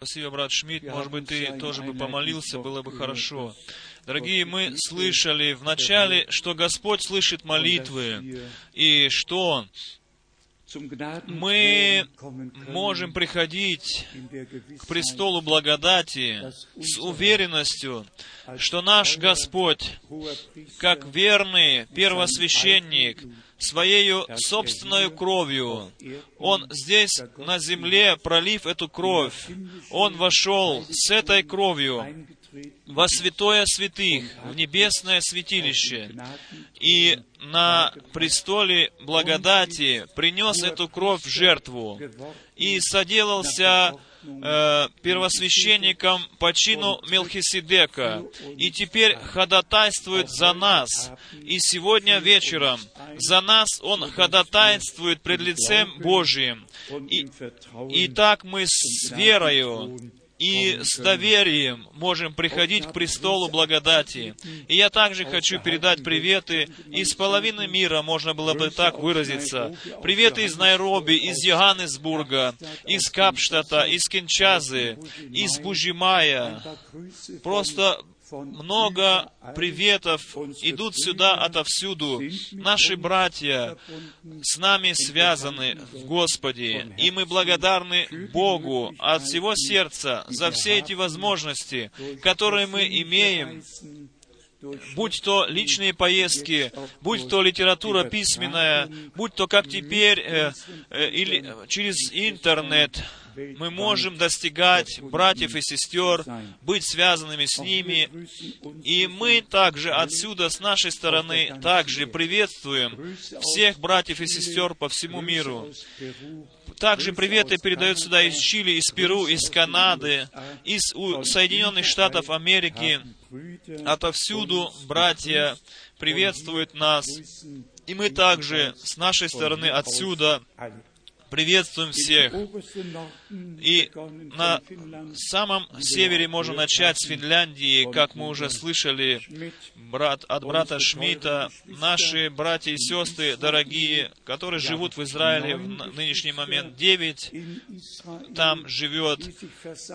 Спасибо, брат Шмидт. Может быть, ты тоже бы помолился, было бы хорошо. Дорогие, мы слышали в начале, что Господь слышит молитвы, и что? Мы можем приходить к престолу благодати с уверенностью, что наш Господь, как верный первосвященник, своей собственной кровью. Он здесь, на земле, пролив эту кровь, Он вошел с этой кровью во святое святых, в небесное святилище, и на престоле благодати принес эту кровь в жертву, и соделался э, первосвященником по чину Мелхиседека, и теперь ходатайствует за нас. И сегодня вечером за нас Он ходатайствует пред лицем Божиим. И, и так мы с верою и с доверием можем приходить к престолу благодати. И я также хочу передать приветы из половины мира, можно было бы так выразиться. Приветы из Найроби, из Йоганнесбурга, из Капштата, из Кинчазы, из Бужимая. Просто много приветов идут сюда отовсюду. Наши братья с нами связаны в Господе, и мы благодарны Богу от всего сердца за все эти возможности, которые мы имеем будь то личные поездки, будь то литература письменная, будь то как теперь, э, э, или через интернет, мы можем достигать братьев и сестер, быть связанными с ними, и мы также отсюда, с нашей стороны, также приветствуем всех братьев и сестер по всему миру. Также приветы передают сюда из Чили, из Перу, из Канады, из Соединенных Штатов Америки. Отовсюду братья приветствуют нас. И мы также с нашей стороны отсюда приветствуем всех. И на самом севере можно начать с Финляндии, как мы уже слышали брат, от брата Шмидта, наши братья и сестры, дорогие, которые живут в Израиле в нынешний момент, девять там живет,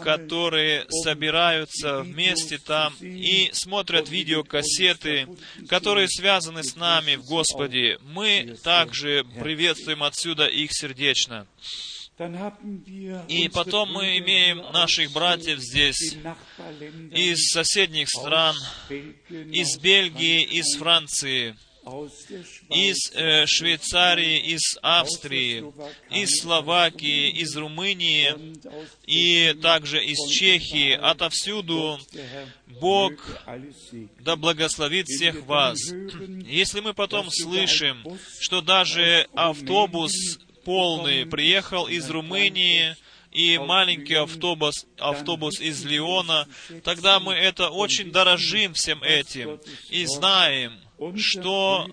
которые собираются вместе там и смотрят видеокассеты, которые связаны с нами в Господе. Мы также приветствуем отсюда их сердечно. И потом мы имеем наших братьев здесь из соседних стран, из Бельгии, из Франции, из э, Швейцарии, из Австрии, из Словакии, из Румынии и также из Чехии, отовсюду. Бог да благословит всех вас. Если мы потом слышим, что даже автобус полный, приехал из Румынии, и маленький автобус, автобус из Лиона, тогда мы это очень дорожим всем этим и знаем, что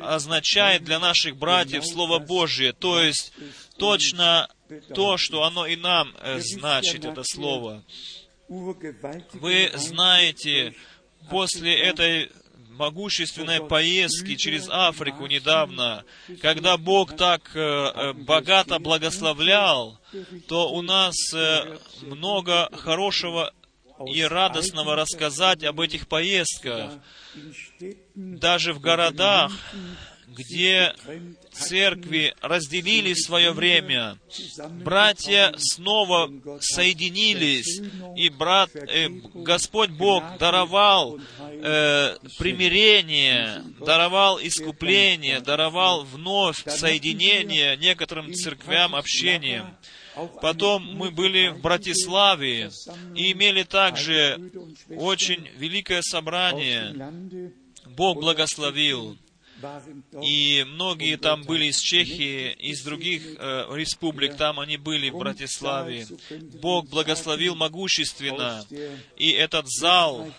означает для наших братьев Слово Божье, то есть точно то, что оно и нам э, значит, это Слово. Вы знаете, после этой могущественной поездки через Африку недавно, когда Бог так э, э, богато благословлял, то у нас э, много хорошего и радостного рассказать об этих поездках. Даже в городах, где церкви разделили свое время, братья снова соединились, и брат, э, Господь Бог даровал э, примирение, даровал искупление, даровал вновь соединение некоторым церквям, общением. Потом мы были в Братиславе и имели также очень великое собрание. Бог благословил. И многие там были из Чехии, из других э, республик, там они были в Братиславе. Бог благословил могущественно. И этот зал,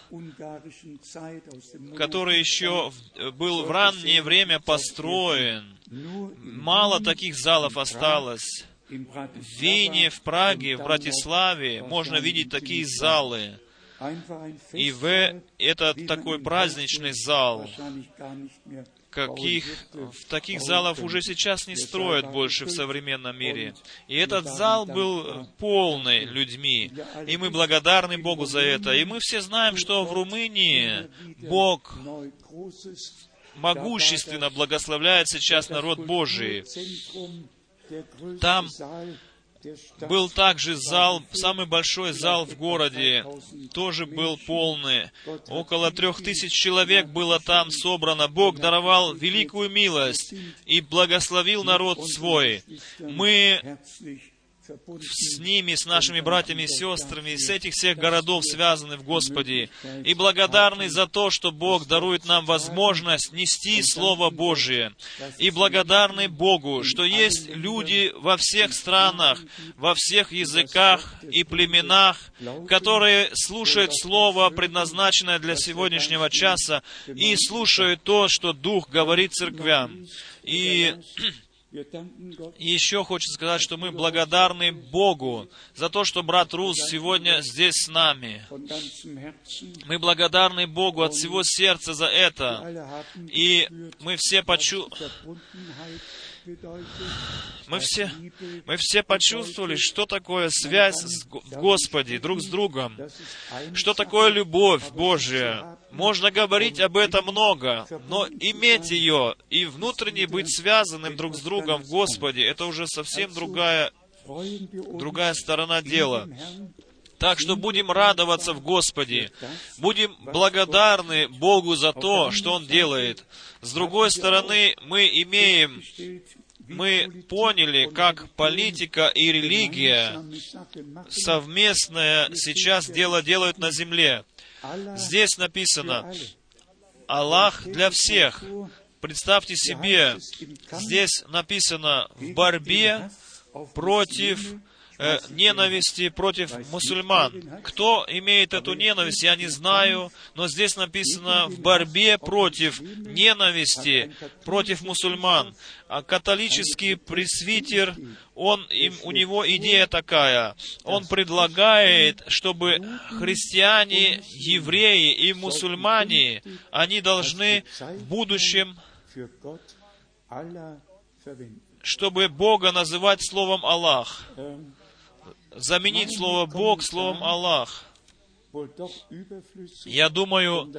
который еще был в раннее время построен, мало таких залов осталось. В Вене, в Праге, в Братиславе можно видеть такие залы. И в этот такой праздничный зал, каких в таких залов уже сейчас не строят больше в современном мире. И этот зал был полный людьми. И мы благодарны Богу за это. И мы все знаем, что в Румынии Бог могущественно благословляет сейчас народ Божий. Там был также зал, самый большой зал в городе, тоже был полный. Около трех тысяч человек было там собрано. Бог даровал великую милость и благословил народ свой. Мы с ними, с нашими братьями и сестрами, с этих всех городов связаны в Господе, и благодарны за то, что Бог дарует нам возможность нести Слово Божие, и благодарны Богу, что есть люди во всех странах, во всех языках и племенах, которые слушают Слово, предназначенное для сегодняшнего часа, и слушают то, что Дух говорит церквям. И еще хочется сказать, что мы благодарны Богу за то, что брат Рус сегодня здесь с нами. Мы благодарны Богу от всего сердца за это. И мы все почувствовали, мы все, мы все почувствовали, что такое связь с Господи друг с другом, что такое любовь Божия. Можно говорить об этом много, но иметь ее и внутренне быть связанным друг с другом в Господе, это уже совсем другая, другая сторона дела. Так что будем радоваться в Господе. Будем благодарны Богу за то, что Он делает. С другой стороны, мы имеем мы поняли, как политика и религия совместное сейчас дело делают на земле. Здесь написано, Аллах для всех. Представьте себе, здесь написано в борьбе против э, ненависти против мусульман. Кто имеет эту ненависть, я не знаю, но здесь написано в борьбе против ненависти против мусульман. А католический пресвитер, он, им, у него идея такая. Он предлагает, чтобы христиане, евреи и мусульмане, они должны в будущем чтобы Бога называть словом Аллах заменить слово Бог словом Аллах. Я думаю,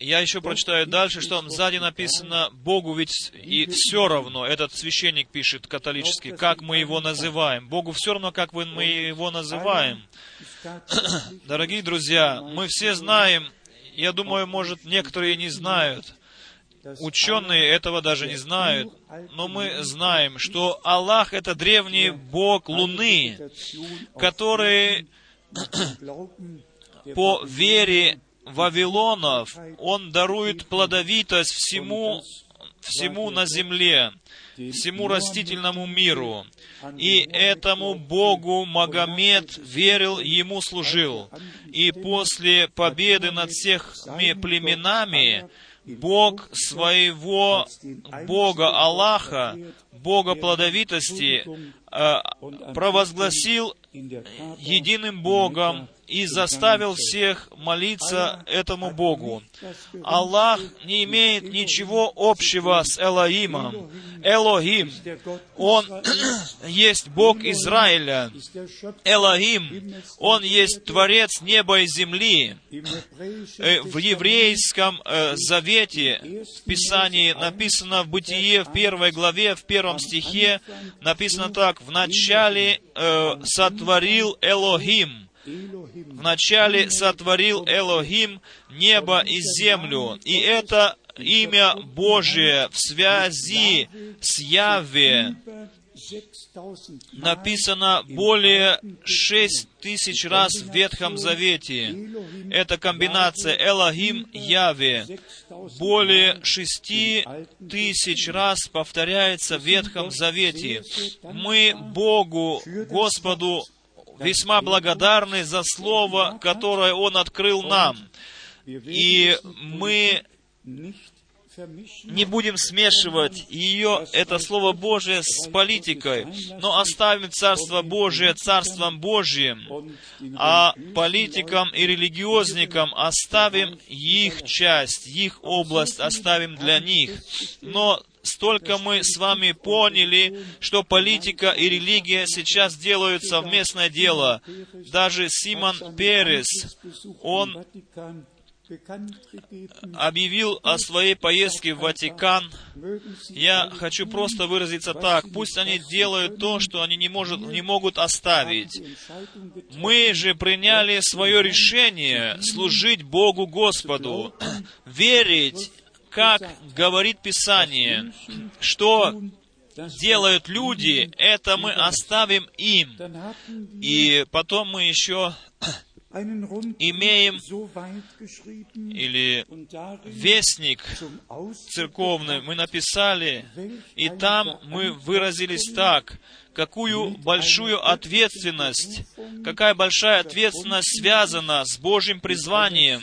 я еще прочитаю дальше, что там сзади написано Богу ведь и все равно, этот священник пишет католический, как мы его называем. Богу все равно, как мы его называем. Дорогие друзья, мы все знаем, я думаю, может, некоторые не знают, Ученые этого даже не знают, но мы знаем, что Аллах — это древний Бог Луны, который по вере Вавилонов, Он дарует плодовитость всему, всему на земле, всему растительному миру. И этому Богу Магомед верил, ему служил. И после победы над всеми племенами, Бог своего Бога Аллаха, Бога плодовитости, э, провозгласил единым Богом и заставил всех молиться этому Богу. Аллах не имеет ничего общего с Элоимом. Элохим, Он есть Бог Израиля. Элохим, Он есть Творец неба и земли. Э, в еврейском э, завете, в Писании написано в Бытие, в первой главе, в первом стихе, написано так, «В начале э, сотворил Элохим». Вначале сотворил Элохим небо и землю. И это имя Божие в связи с Яве написано более шесть тысяч раз в Ветхом Завете. Это комбинация Элохим Яве. Более шести тысяч раз повторяется в Ветхом Завете. Мы Богу, Господу, весьма благодарны за Слово, которое Он открыл нам. И мы не будем смешивать ее, это Слово Божие, с политикой, но оставим Царство Божие Царством Божьим, а политикам и религиозникам оставим их часть, их область оставим для них. Но столько мы с вами поняли, что политика и религия сейчас делают совместное дело. Даже Симон Перес, он объявил о своей поездке в Ватикан. Я хочу просто выразиться так. Пусть они делают то, что они не, может, не могут оставить. Мы же приняли свое решение служить Богу Господу, верить, как говорит Писание, что делают люди, это мы оставим им. И потом мы еще имеем или вестник церковный. Мы написали, и там мы выразились так, какую большую ответственность, какая большая ответственность связана с Божьим призванием,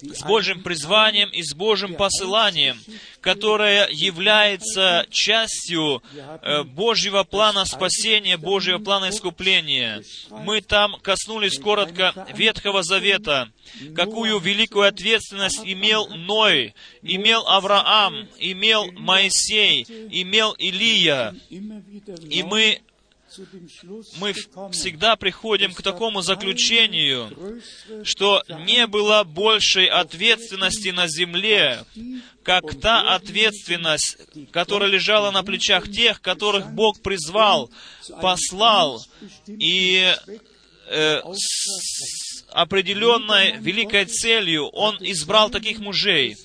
с Божьим призванием и с Божьим посыланием, которое является частью э, Божьего плана спасения, Божьего плана искупления. Мы там коснулись коротко Ветхого Завета, какую великую ответственность имел Ной, имел Авраам, имел Моисей, имел Илия. И мы мы всегда приходим к такому заключению, что не было большей ответственности на земле, как та ответственность, которая лежала на плечах тех, которых Бог призвал, послал. И э, определенной великой целью Он избрал таких мужей.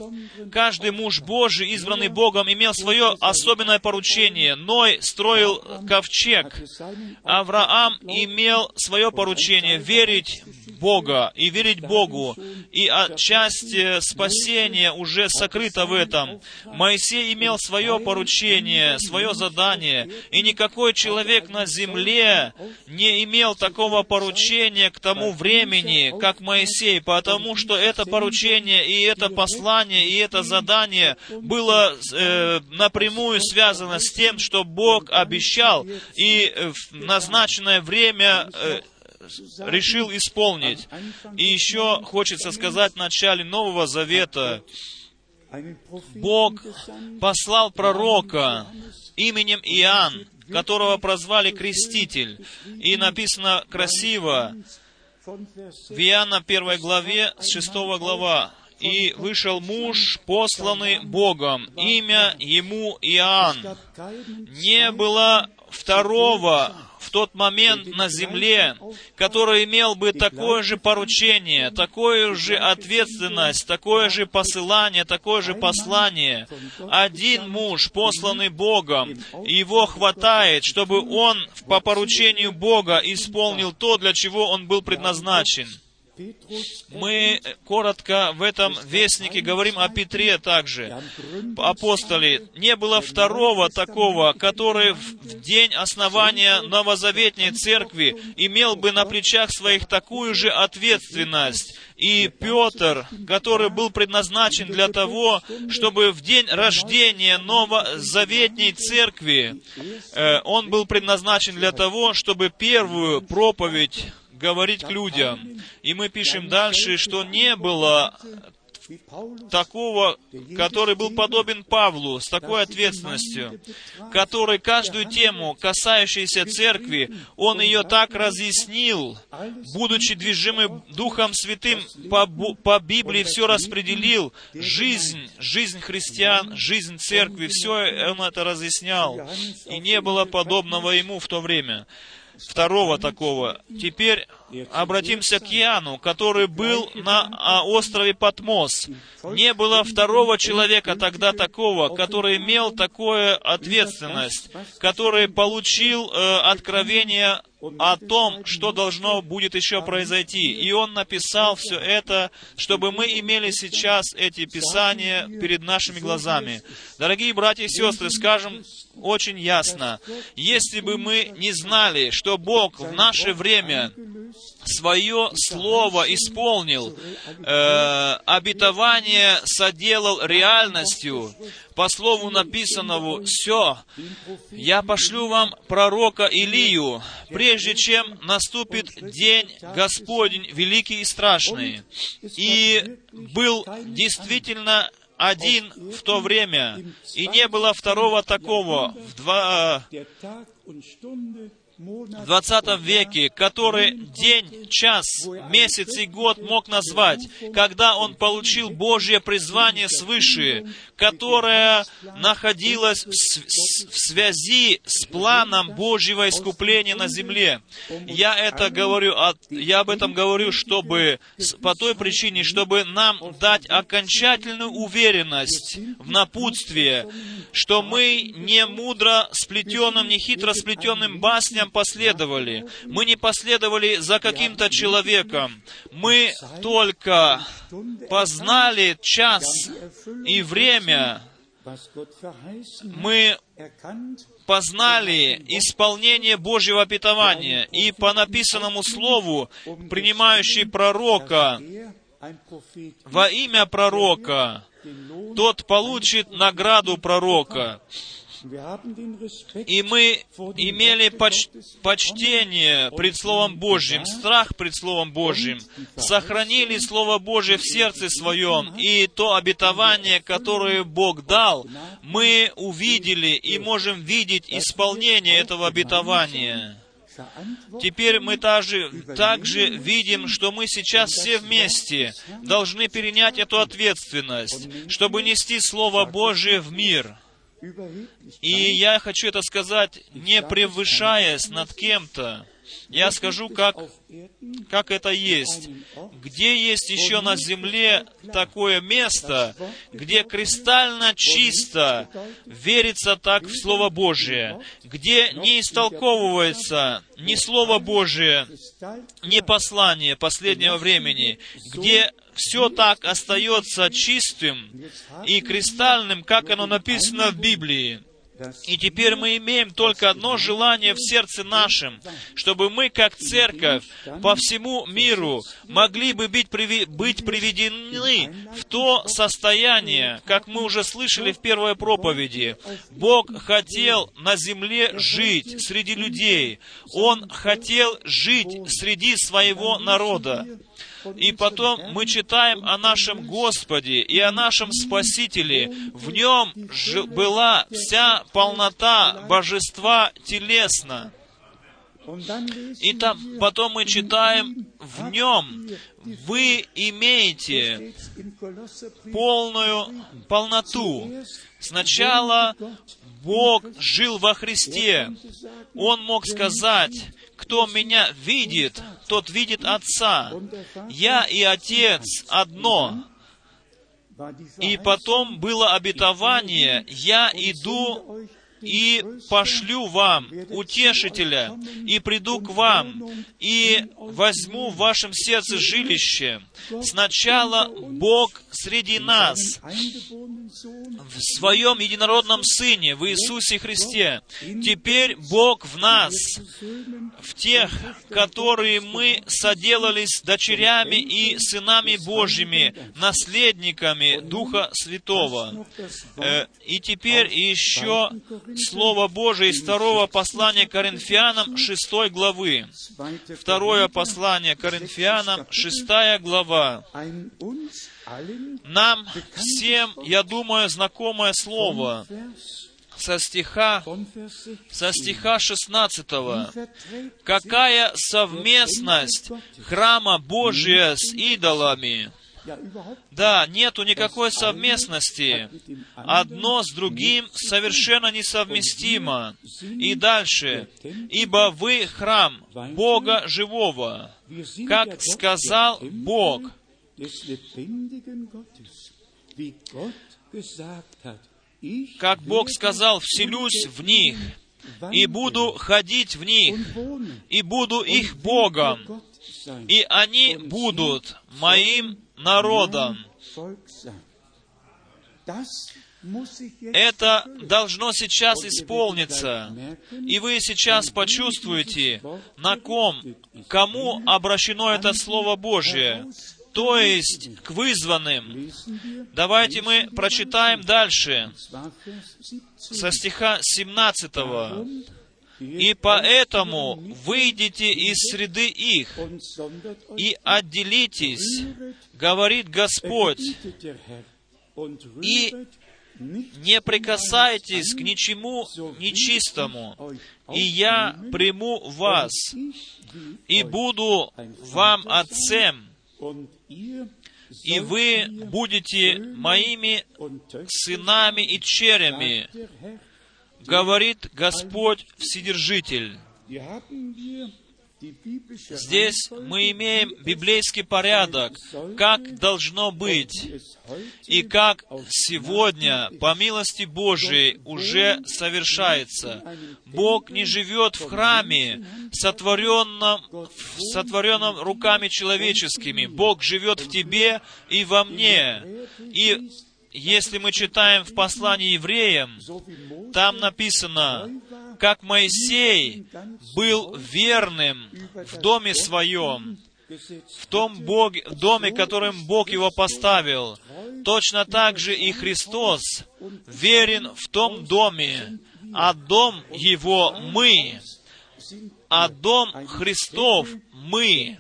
Каждый муж Божий, избранный Богом, имел свое особенное поручение. Ной строил ковчег. Авраам имел свое поручение верить Бога и верить Богу. И часть э, спасения уже сокрыта в этом. Моисей имел свое поручение, свое задание. И никакой человек на земле не имел такого поручения к тому времени, как Моисей, потому что это поручение и это послание и это задание было э, напрямую связано с тем, что Бог обещал. И в назначенное время э, решил исполнить. И еще хочется сказать в начале Нового Завета, Бог послал пророка именем Иоанн, которого прозвали Креститель. И написано красиво, в Иоанна 1 главе, с 6 глава, «И вышел муж, посланный Богом, имя ему Иоанн. Не было второго в тот момент на земле, который имел бы такое же поручение, такое же ответственность, такое же посылание, такое же послание. Один муж, посланный Богом, его хватает, чтобы он по поручению Бога исполнил то, для чего он был предназначен. Мы коротко в этом вестнике говорим о Петре также. Апостоли, не было второго такого, который в день основания новозаветней церкви имел бы на плечах своих такую же ответственность. И Петр, который был предназначен для того, чтобы в день рождения новозаветней церкви, э, он был предназначен для того, чтобы первую проповедь говорить к людям. И мы пишем дальше, что не было такого, который был подобен Павлу, с такой ответственностью, который каждую тему, касающуюся церкви, он ее так разъяснил, будучи движимым Духом Святым, по, по Библии все распределил, жизнь, жизнь христиан, жизнь церкви, все он это разъяснял, и не было подобного ему в то время. Второго такого. Теперь обратимся к Иоанну, который был на а, острове Патмос. Не было второго человека тогда такого, который имел такую ответственность, который получил э, откровение о том, что должно будет еще произойти. И он написал все это, чтобы мы имели сейчас эти писания перед нашими глазами. Дорогие братья и сестры, скажем очень ясно, если бы мы не знали, что Бог в наше время свое слово исполнил, э, обетование соделал реальностью, по слову написанному, «Все, я пошлю вам пророка Илию, прежде чем наступит день Господень великий и страшный». И был действительно один в то время, и не было второго такого в два, в 20 веке, который день, час, месяц и год мог назвать, когда он получил Божье призвание свыше, которое находилось в, связи с планом Божьего искупления на земле. Я это говорю, я об этом говорю, чтобы, по той причине, чтобы нам дать окончательную уверенность в напутствие, что мы не мудро сплетенным, не хитро сплетенным басням последовали. Мы не последовали за каким-то человеком. Мы только познали час и время. Мы познали исполнение Божьего обетования, и по написанному слову, принимающий пророка во имя пророка, тот получит награду пророка. И мы имели поч почтение пред Словом Божьим, страх пред Словом Божьим, сохранили Слово Божье в сердце своем, и то обетование, которое Бог дал, мы увидели и можем видеть исполнение этого обетования. Теперь мы также, также видим, что мы сейчас все вместе должны перенять эту ответственность, чтобы нести Слово Божие в мир. И я хочу это сказать, не превышаясь над кем-то. Я скажу, как, как это есть. Где есть еще на земле такое место, где кристально чисто верится так в Слово Божие, где не истолковывается ни Слово Божие, ни послание последнего времени, где все так остается чистым и кристальным, как оно написано в Библии. И теперь мы имеем только одно желание в сердце нашем, чтобы мы, как церковь, по всему миру могли бы быть, приведены в то состояние, как мы уже слышали в первой проповеди. Бог хотел на земле жить среди людей. Он хотел жить среди своего народа. И потом мы читаем о нашем Господе и о нашем Спасителе. В нем была вся полнота божества телесно. И там потом мы читаем, в нем вы имеете полную полноту. Сначала Бог жил во Христе. Он мог сказать, кто меня видит, тот видит Отца. Я и Отец одно. И потом было обетование, я иду и пошлю вам утешителя, и приду к вам, и возьму в вашем сердце жилище. Сначала Бог среди нас, в Своем единородном Сыне, в Иисусе Христе. Теперь Бог в нас, в тех, которые мы соделались дочерями и сынами Божьими, наследниками Духа Святого. Э, и теперь еще Слово Божие из второго послания Коринфянам, шестой главы. Второе послание Коринфянам, шестая глава. Нам всем, я думаю, знакомое слово со стиха, со стиха 16. Какая совместность храма Божия с идолами? Да, нету никакой совместности. Одно с другим совершенно несовместимо. И дальше. «Ибо вы храм Бога живого, как сказал Бог». Как Бог сказал, «Вселюсь в них, и буду ходить в них, и буду их Богом, и они будут моим народом. Это должно сейчас исполниться. И вы сейчас почувствуете, на ком, кому обращено это Слово Божье, то есть к вызванным. Давайте мы прочитаем дальше, со стиха 17. «И поэтому выйдите из среды их и отделитесь, говорит Господь, и не прикасайтесь к ничему нечистому, и я приму вас, и буду вам отцем, и вы будете моими сынами и черями, говорит Господь Вседержитель. Здесь мы имеем библейский порядок, как должно быть, и как сегодня, по милости Божией, уже совершается. Бог не живет в храме, сотворенном, сотворенном руками человеческими. Бог живет в тебе и во мне. И если мы читаем в послании евреям, там написано, как Моисей был верным в доме своем, в том Бог, в доме, которым Бог его поставил, точно так же и Христос верен в том доме, а дом его мы, а дом Христов мы,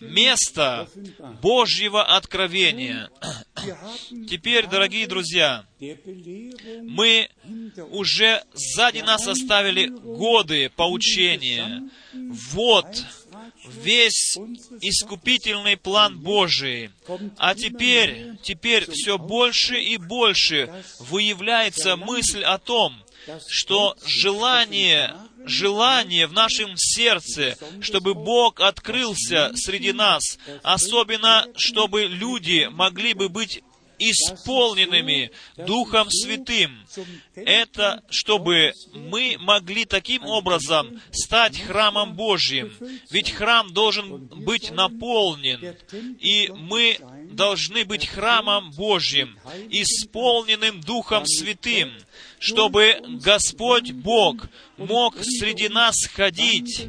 место Божьего откровения. Теперь, дорогие друзья, мы уже сзади нас оставили годы поучения. Вот весь искупительный план Божий. А теперь, теперь все больше и больше выявляется мысль о том, что желание желание в нашем сердце, чтобы Бог открылся среди нас, особенно чтобы люди могли бы быть исполненными Духом Святым. Это чтобы мы могли таким образом стать храмом Божьим. Ведь храм должен быть наполнен, и мы должны быть храмом Божьим, исполненным Духом Святым чтобы Господь Бог мог среди нас ходить,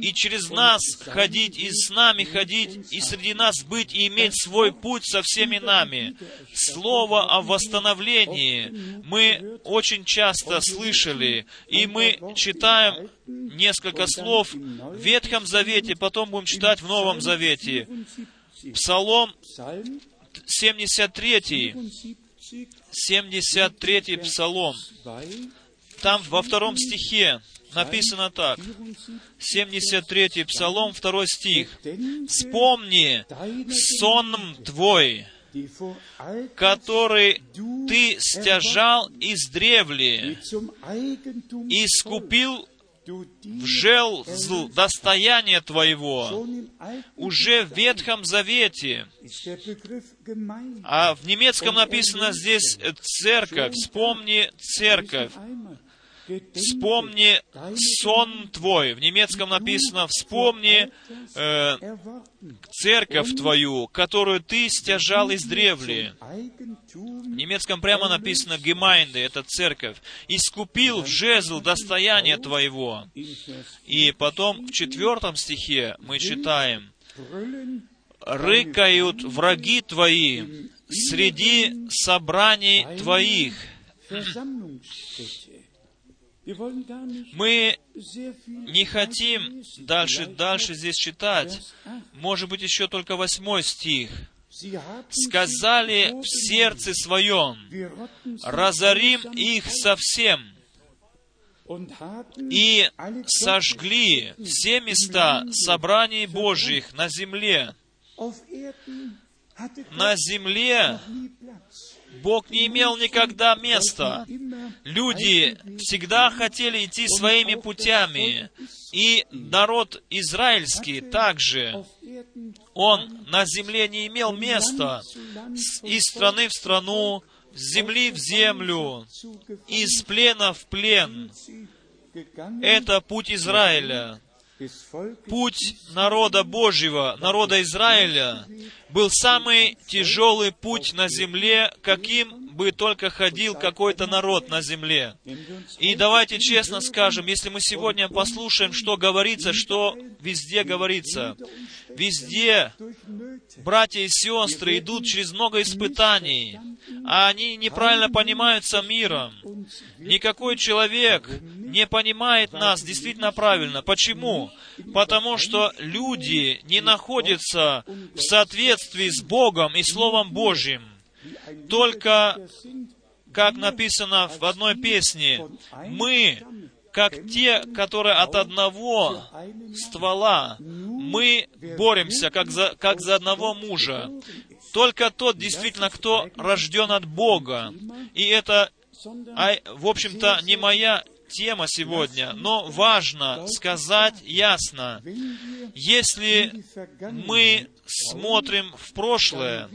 и через нас ходить, и с нами ходить, и среди нас быть, и иметь свой путь со всеми нами. Слово о восстановлении мы очень часто слышали, и мы читаем несколько слов в Ветхом Завете, потом будем читать в Новом Завете. Псалом 73, 73-й Псалом. Там во втором стихе написано так. 73-й Псалом, второй стих. «Вспомни сон твой, который ты стяжал из древли, и скупил в желзл достояние Твоего уже в Ветхом Завете. А в немецком написано здесь церковь. Вспомни церковь. Вспомни сон твой. В немецком написано «Вспомни э, церковь твою, которую ты стяжал из древли». В немецком прямо написано «Gemeinde» — это церковь. «Искупил жезл достояние твоего». И потом в четвертом стихе мы читаем «Рыкают враги твои среди собраний твоих». Мы не хотим дальше, дальше здесь читать. Может быть, еще только восьмой стих. «Сказали в сердце своем, разорим их совсем, и сожгли все места собраний Божьих на земле. На земле Бог не имел никогда места. Люди всегда хотели идти своими путями. И народ израильский также, он на земле не имел места. Из страны в страну, с земли в землю, из плена в плен. Это путь Израиля путь народа Божьего, народа Израиля, был самый тяжелый путь на земле, каким бы только ходил какой-то народ на земле. И давайте честно скажем, если мы сегодня послушаем, что говорится, что везде говорится, везде братья и сестры идут через много испытаний, а они неправильно понимаются миром. Никакой человек не понимает нас действительно правильно. Почему? Потому что люди не находятся в соответствии с Богом и Словом Божьим. Только, как написано в одной песне, мы как те, которые от одного ствола, мы боремся, как за, как за одного мужа. Только тот, действительно, кто рожден от Бога. И это, в общем-то, не моя тема сегодня, но важно сказать ясно, если мы смотрим в прошлое,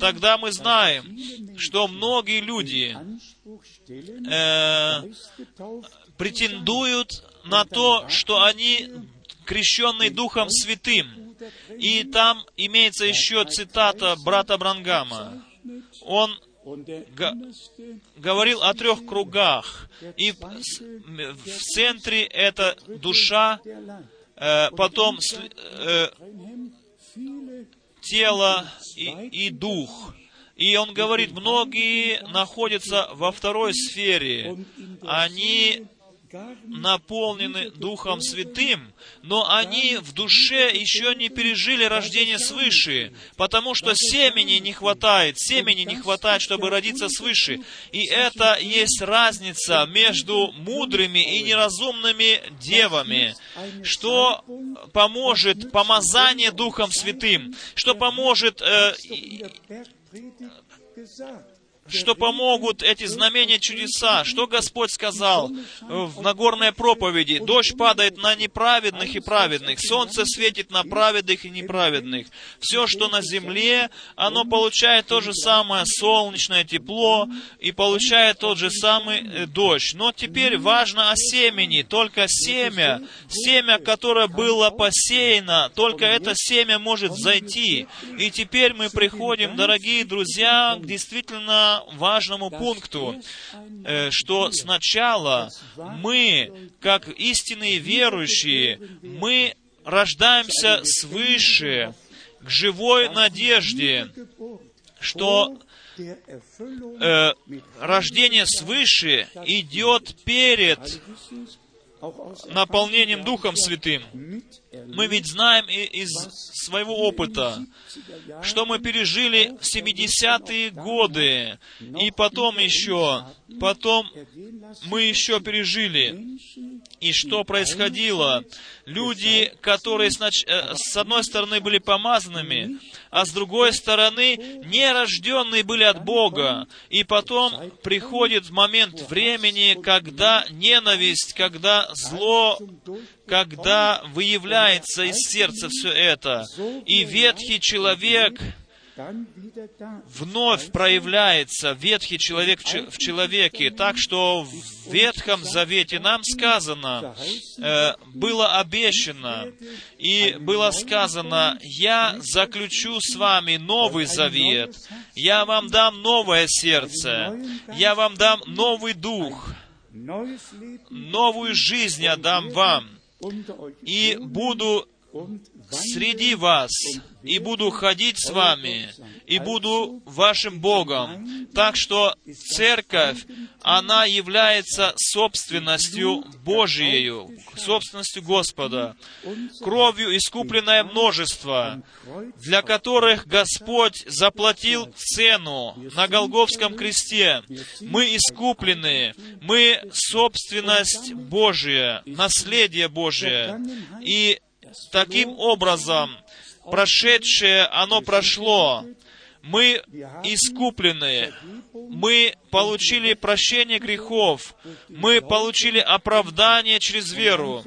тогда мы знаем, что многие люди э, претендуют на то, что они крещенные Духом Святым. И там имеется еще цитата брата Брангама. Он говорил о трех кругах. И в центре это душа, э, потом э, тело и, и дух. И он говорит, многие находятся во второй сфере. Они наполнены Духом Святым, но они в душе еще не пережили рождение свыше, потому что семени не хватает, семени не хватает, чтобы родиться свыше. И это есть разница между мудрыми и неразумными девами, что поможет помазание Духом Святым, что поможет э, что помогут эти знамения чудеса. Что Господь сказал в Нагорной проповеди? Дождь падает на неправедных и праведных, солнце светит на праведных и неправедных. Все, что на земле, оно получает то же самое солнечное тепло и получает тот же самый э, дождь. Но теперь важно о семени. Только семя, семя, которое было посеяно, только это семя может зайти. И теперь мы приходим, дорогие друзья, к действительно важному пункту, э, что сначала мы, как истинные верующие, мы рождаемся свыше, к живой надежде, что э, рождение свыше идет перед наполнением Духом Святым. Мы ведь знаем из своего опыта, что мы пережили в 70-е годы, и потом еще, потом мы еще пережили. И что происходило? Люди, которые э, с одной стороны были помазанными, а с другой стороны нерожденные были от Бога. И потом приходит момент времени, когда ненависть, когда зло, когда выявляется из сердца все это. И ветхий человек вновь проявляется ветхий человек в человеке, так что в Ветхом Завете нам сказано, э, было обещано, и было сказано, «Я заключу с вами новый завет, я вам дам новое сердце, я вам дам новый дух, новую жизнь я дам вам, и буду среди вас, и буду ходить с вами, и буду вашим Богом. Так что церковь, она является собственностью Божией, собственностью Господа, кровью искупленное множество, для которых Господь заплатил цену на Голговском кресте. Мы искуплены, мы собственность Божия, наследие Божие. И таким образом, прошедшее, оно прошло. Мы искуплены, мы получили прощение грехов, мы получили оправдание через веру.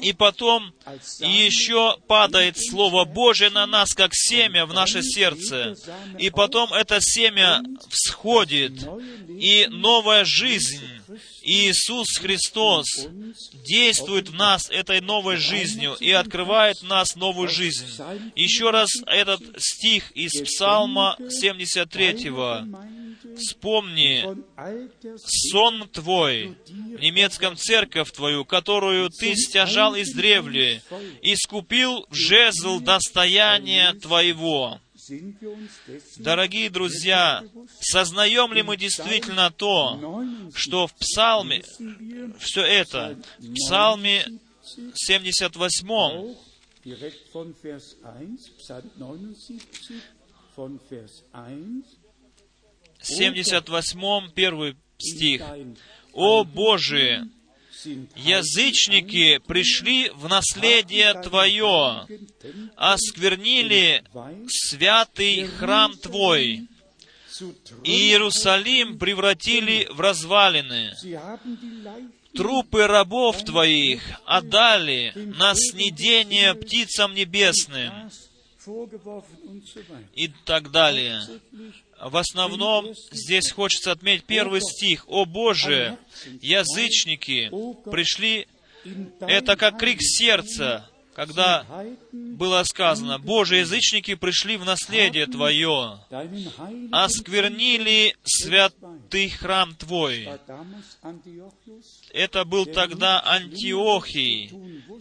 И потом еще падает Слово Божие на нас, как семя в наше сердце. И потом это семя всходит, и новая жизнь Иисус Христос действует в нас этой новой жизнью и открывает в нас новую жизнь. Еще раз этот стих из Псалма 73 Вспомни сон твой, в немецком церковь твою, которую ты стяжал из древли, и скупил в жезл достояния твоего. Дорогие друзья, сознаем ли мы действительно то, что в Псалме, все это, в Псалме 78, direkt von Vers 1, Psalm 79, von Vers 1. 78, первый стих. «О Боже, язычники пришли в наследие Твое, осквернили святый храм Твой, и Иерусалим превратили в развалины. Трупы рабов Твоих отдали на снедение птицам небесным и так далее. В основном здесь хочется отметить первый стих. «О Боже, язычники пришли...» Это как крик сердца, когда было сказано, «Боже, язычники пришли в наследие Твое, осквернили святый храм Твой». Это был тогда Антиохий,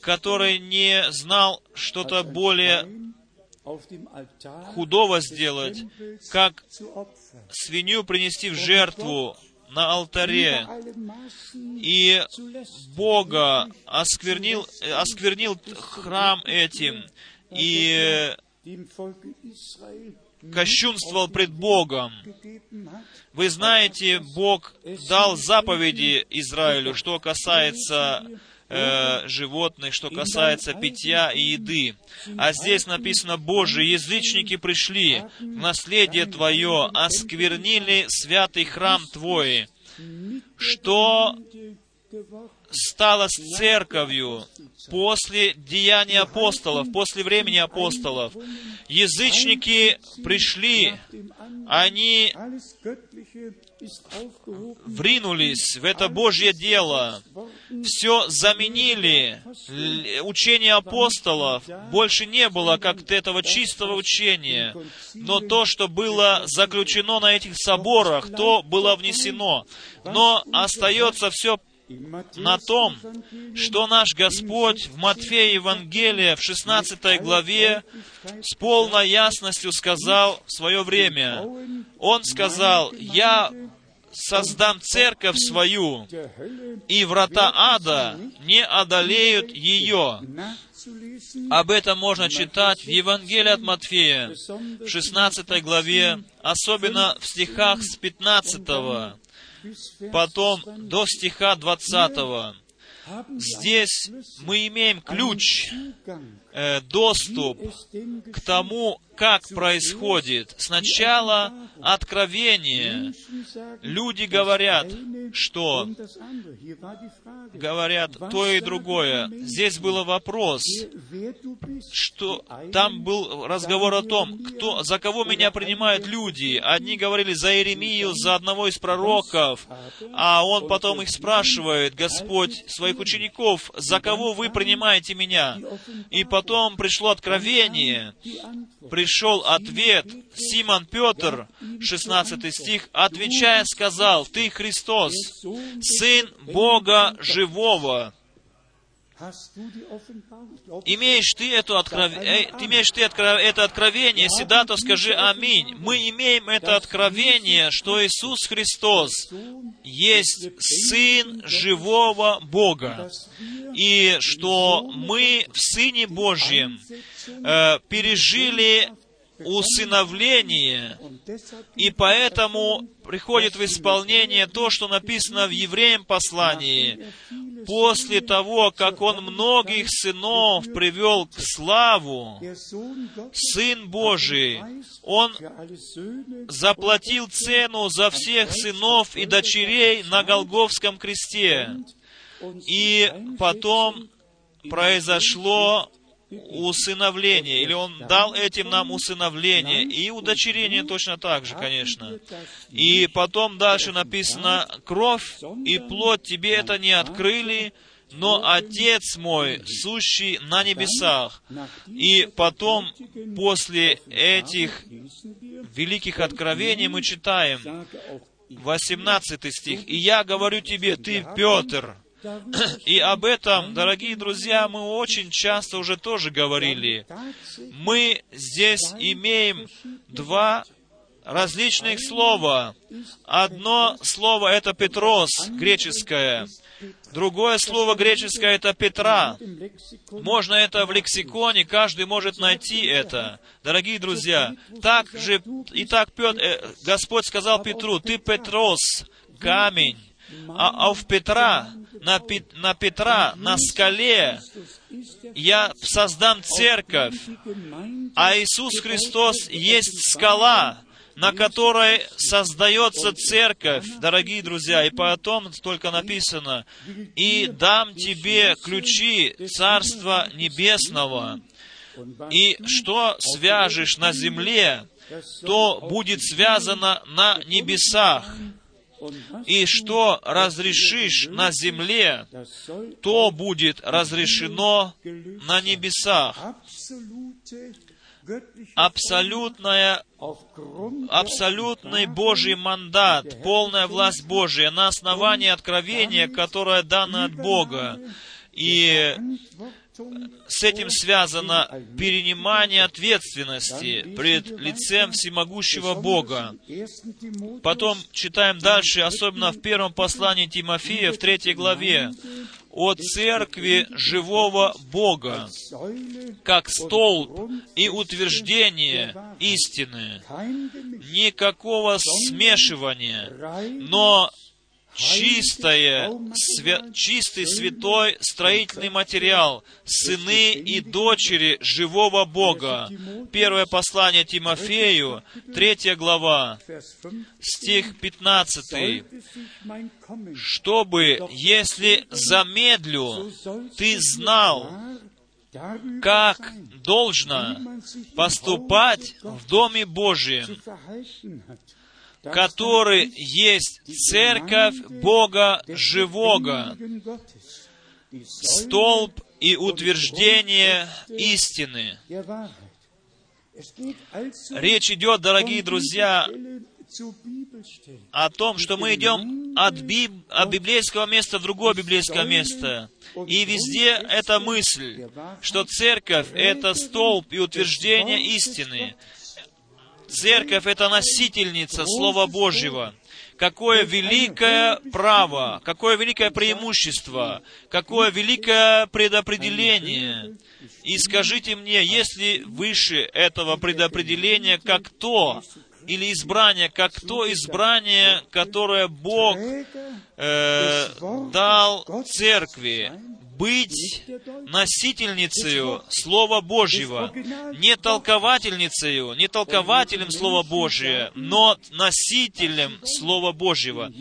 который не знал что-то более худого сделать, как свинью принести в жертву на алтаре, и Бога осквернил, осквернил храм этим, и кощунствовал пред Богом. Вы знаете, Бог дал заповеди Израилю, что касается э, животных, что касается питья и еды. А здесь написано, Боже, язычники пришли, в наследие Твое, осквернили святый храм Твой, что стало с церковью после деяния апостолов, после времени апостолов. Язычники пришли, они вринулись в это Божье дело, все заменили, учение апостолов. Больше не было как этого чистого учения, но то, что было заключено на этих соборах, то было внесено. Но остается все на том, что наш Господь в Матфея Евангелия в 16 главе с полной ясностью сказал в свое время. Он сказал, «Я создам церковь свою, и врата ада не одолеют ее». Об этом можно читать в Евангелии от Матфея, в 16 главе, особенно в стихах с 15 потом до стиха 20. Здесь мы имеем ключ, доступ к тому, как происходит. Сначала откровение. Люди говорят, что говорят то и другое. Здесь был вопрос, что там был разговор о том, кто, за кого меня принимают люди. Одни говорили за Иеремию, за одного из пророков, а он потом их спрашивает, Господь, своих учеников, за кого вы принимаете меня? И потом пришло откровение, пришел ответ. Симон Петр, 16 стих, отвечая, сказал, «Ты Христос, Сын Бога Живого». Имеешь ты, эту откров... э, имеешь ты это откровение, если да, то скажи «Аминь». Мы имеем это откровение, что Иисус Христос есть Сын живого Бога, и что мы в Сыне Божьем э, пережили усыновление, и поэтому приходит в исполнение то, что написано в Евреям послании. После того, как Он многих сынов привел к славу, Сын Божий, Он заплатил цену за всех сынов и дочерей на Голговском кресте. И потом произошло усыновление, или Он дал этим нам усыновление, и удочерение точно так же, конечно. И потом дальше написано, «Кровь и плоть тебе это не открыли, но Отец мой, сущий на небесах». И потом, после этих великих откровений, мы читаем, 18 стих. «И я говорю тебе, ты Петр». И об этом, дорогие друзья, мы очень часто уже тоже говорили. Мы здесь имеем два различных слова. Одно слово — это Петрос, греческое. Другое слово греческое — это Петра. Можно это в лексиконе, каждый может найти это. Дорогие друзья, так же, и так Петр, э, Господь сказал Петру, «Ты Петрос, камень». А, а в Петра, на, на Петра, на скале, я создам церковь, а Иисус Христос есть скала, на которой создается церковь, дорогие друзья, и потом только написано, «И дам тебе ключи Царства Небесного, и что свяжешь на земле, то будет связано на небесах, и что разрешишь на земле, то будет разрешено на небесах абсолютная, абсолютный Божий мандат, полная власть Божия на основании откровения, которое дано от Бога. И с этим связано перенимание ответственности пред лицем всемогущего Бога. Потом читаем дальше, особенно в первом послании Тимофея, в третьей главе, о церкви живого Бога, как столб и утверждение истины. Никакого смешивания, но чистое, свя, чистый святой строительный материал, сыны и дочери живого Бога. Первое послание Тимофею, третья глава, стих 15. «Чтобы, если замедлю, ты знал, как должно поступать в Доме Божьем, который есть церковь Бога живого, столб и утверждение истины. Речь идет, дорогие друзья, о том, что мы идем от, биб... от библейского места в другое библейское место. И везде эта мысль, что церковь — это столб и утверждение истины. Церковь — это носительница Слова Божьего. Какое великое право, какое великое преимущество, какое великое предопределение. И скажите мне, есть ли выше этого предопределения, как то, или избрание, как то избрание, которое Бог э, дал церкви, быть носительницей Слова Божьего, не толковательницей, не толкователем Слова Божьего, но носителем Слова Божьего.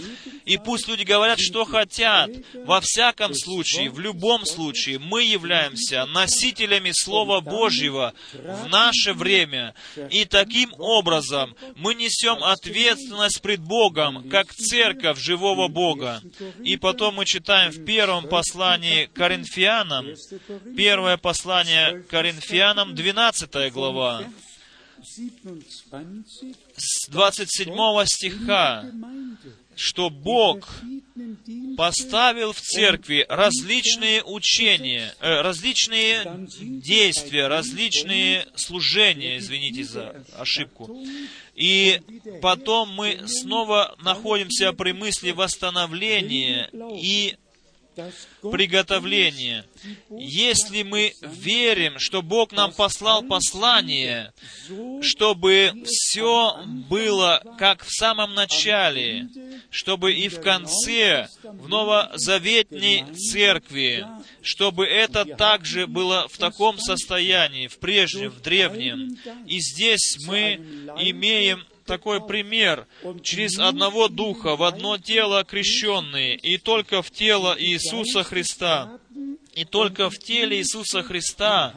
И пусть люди говорят, что хотят. Во всяком случае, в любом случае, мы являемся носителями Слова Божьего в наше время. И таким образом мы несем ответственность пред Богом, как церковь живого Бога. И потом мы читаем в первом послании к Коринфянам, первое послание Коринфянам, 12 глава, с 27 стиха, что Бог поставил в церкви различные учения, э, различные действия, различные служения, извините за ошибку. И потом мы снова находимся при мысли восстановления и приготовление. Если мы верим, что Бог нам послал послание, чтобы все было как в самом начале, чтобы и в конце, в новозаветней церкви, чтобы это также было в таком состоянии, в прежнем, в древнем. И здесь мы имеем такой пример. Через одного Духа в одно тело крещенные, и только в тело Иисуса Христа. И только в теле Иисуса Христа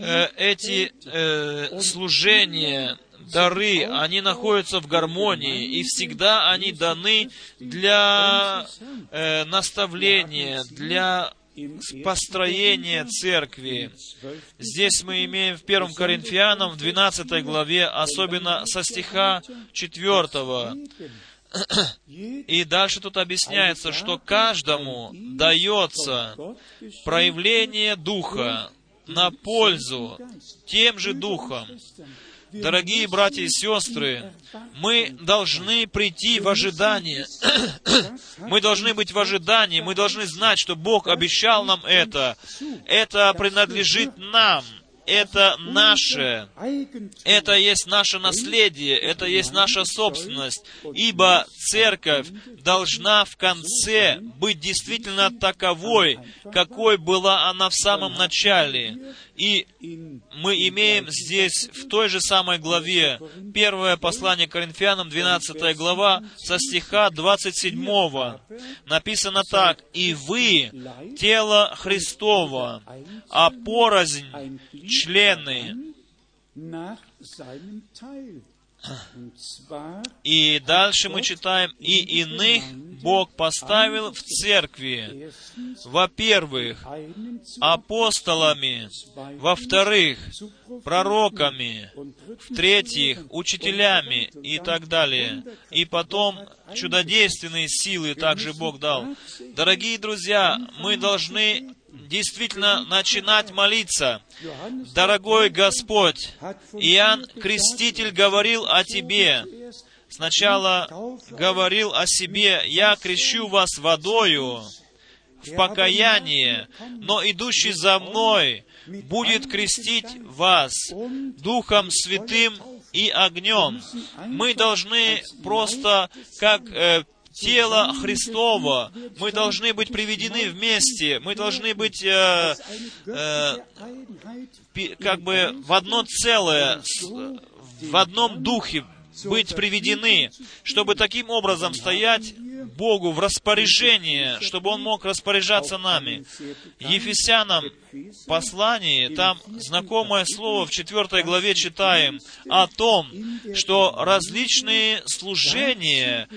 э, эти э, служения, дары, они находятся в гармонии, и всегда они даны для э, наставления, для построение церкви. Здесь мы имеем в 1 Коринфянам, в 12 главе, особенно со стиха 4. И дальше тут объясняется, что каждому дается проявление Духа на пользу тем же Духом. Дорогие братья и сестры, мы должны прийти в ожидание. мы должны быть в ожидании. Мы должны знать, что Бог обещал нам это. Это принадлежит нам это наше, это есть наше наследие, это есть наша собственность, ибо церковь должна в конце быть действительно таковой, какой была она в самом начале. И мы имеем здесь в той же самой главе, первое послание Коринфянам, 12 глава, со стиха 27, написано так, «И вы, тело Христова, а порознь члены». И дальше мы читаем, «И иных Бог поставил в церкви, во-первых, апостолами, во-вторых, пророками, в-третьих, учителями и так далее. И потом чудодейственные силы также Бог дал. Дорогие друзья, мы должны действительно начинать молиться. Дорогой Господь, Иоанн Креститель говорил о Тебе. Сначала говорил о себе, «Я крещу вас водою в покаяние, но идущий за мной будет крестить вас Духом Святым и огнем». Мы должны просто, как э, тело Христова. Мы должны быть приведены вместе. Мы должны быть э, э, как бы в одно целое, в одном духе быть приведены, чтобы таким образом стоять Богу в распоряжение, чтобы Он мог распоряжаться нами. Ефесянам послании, там знакомое слово в 4 главе читаем о том, что различные служения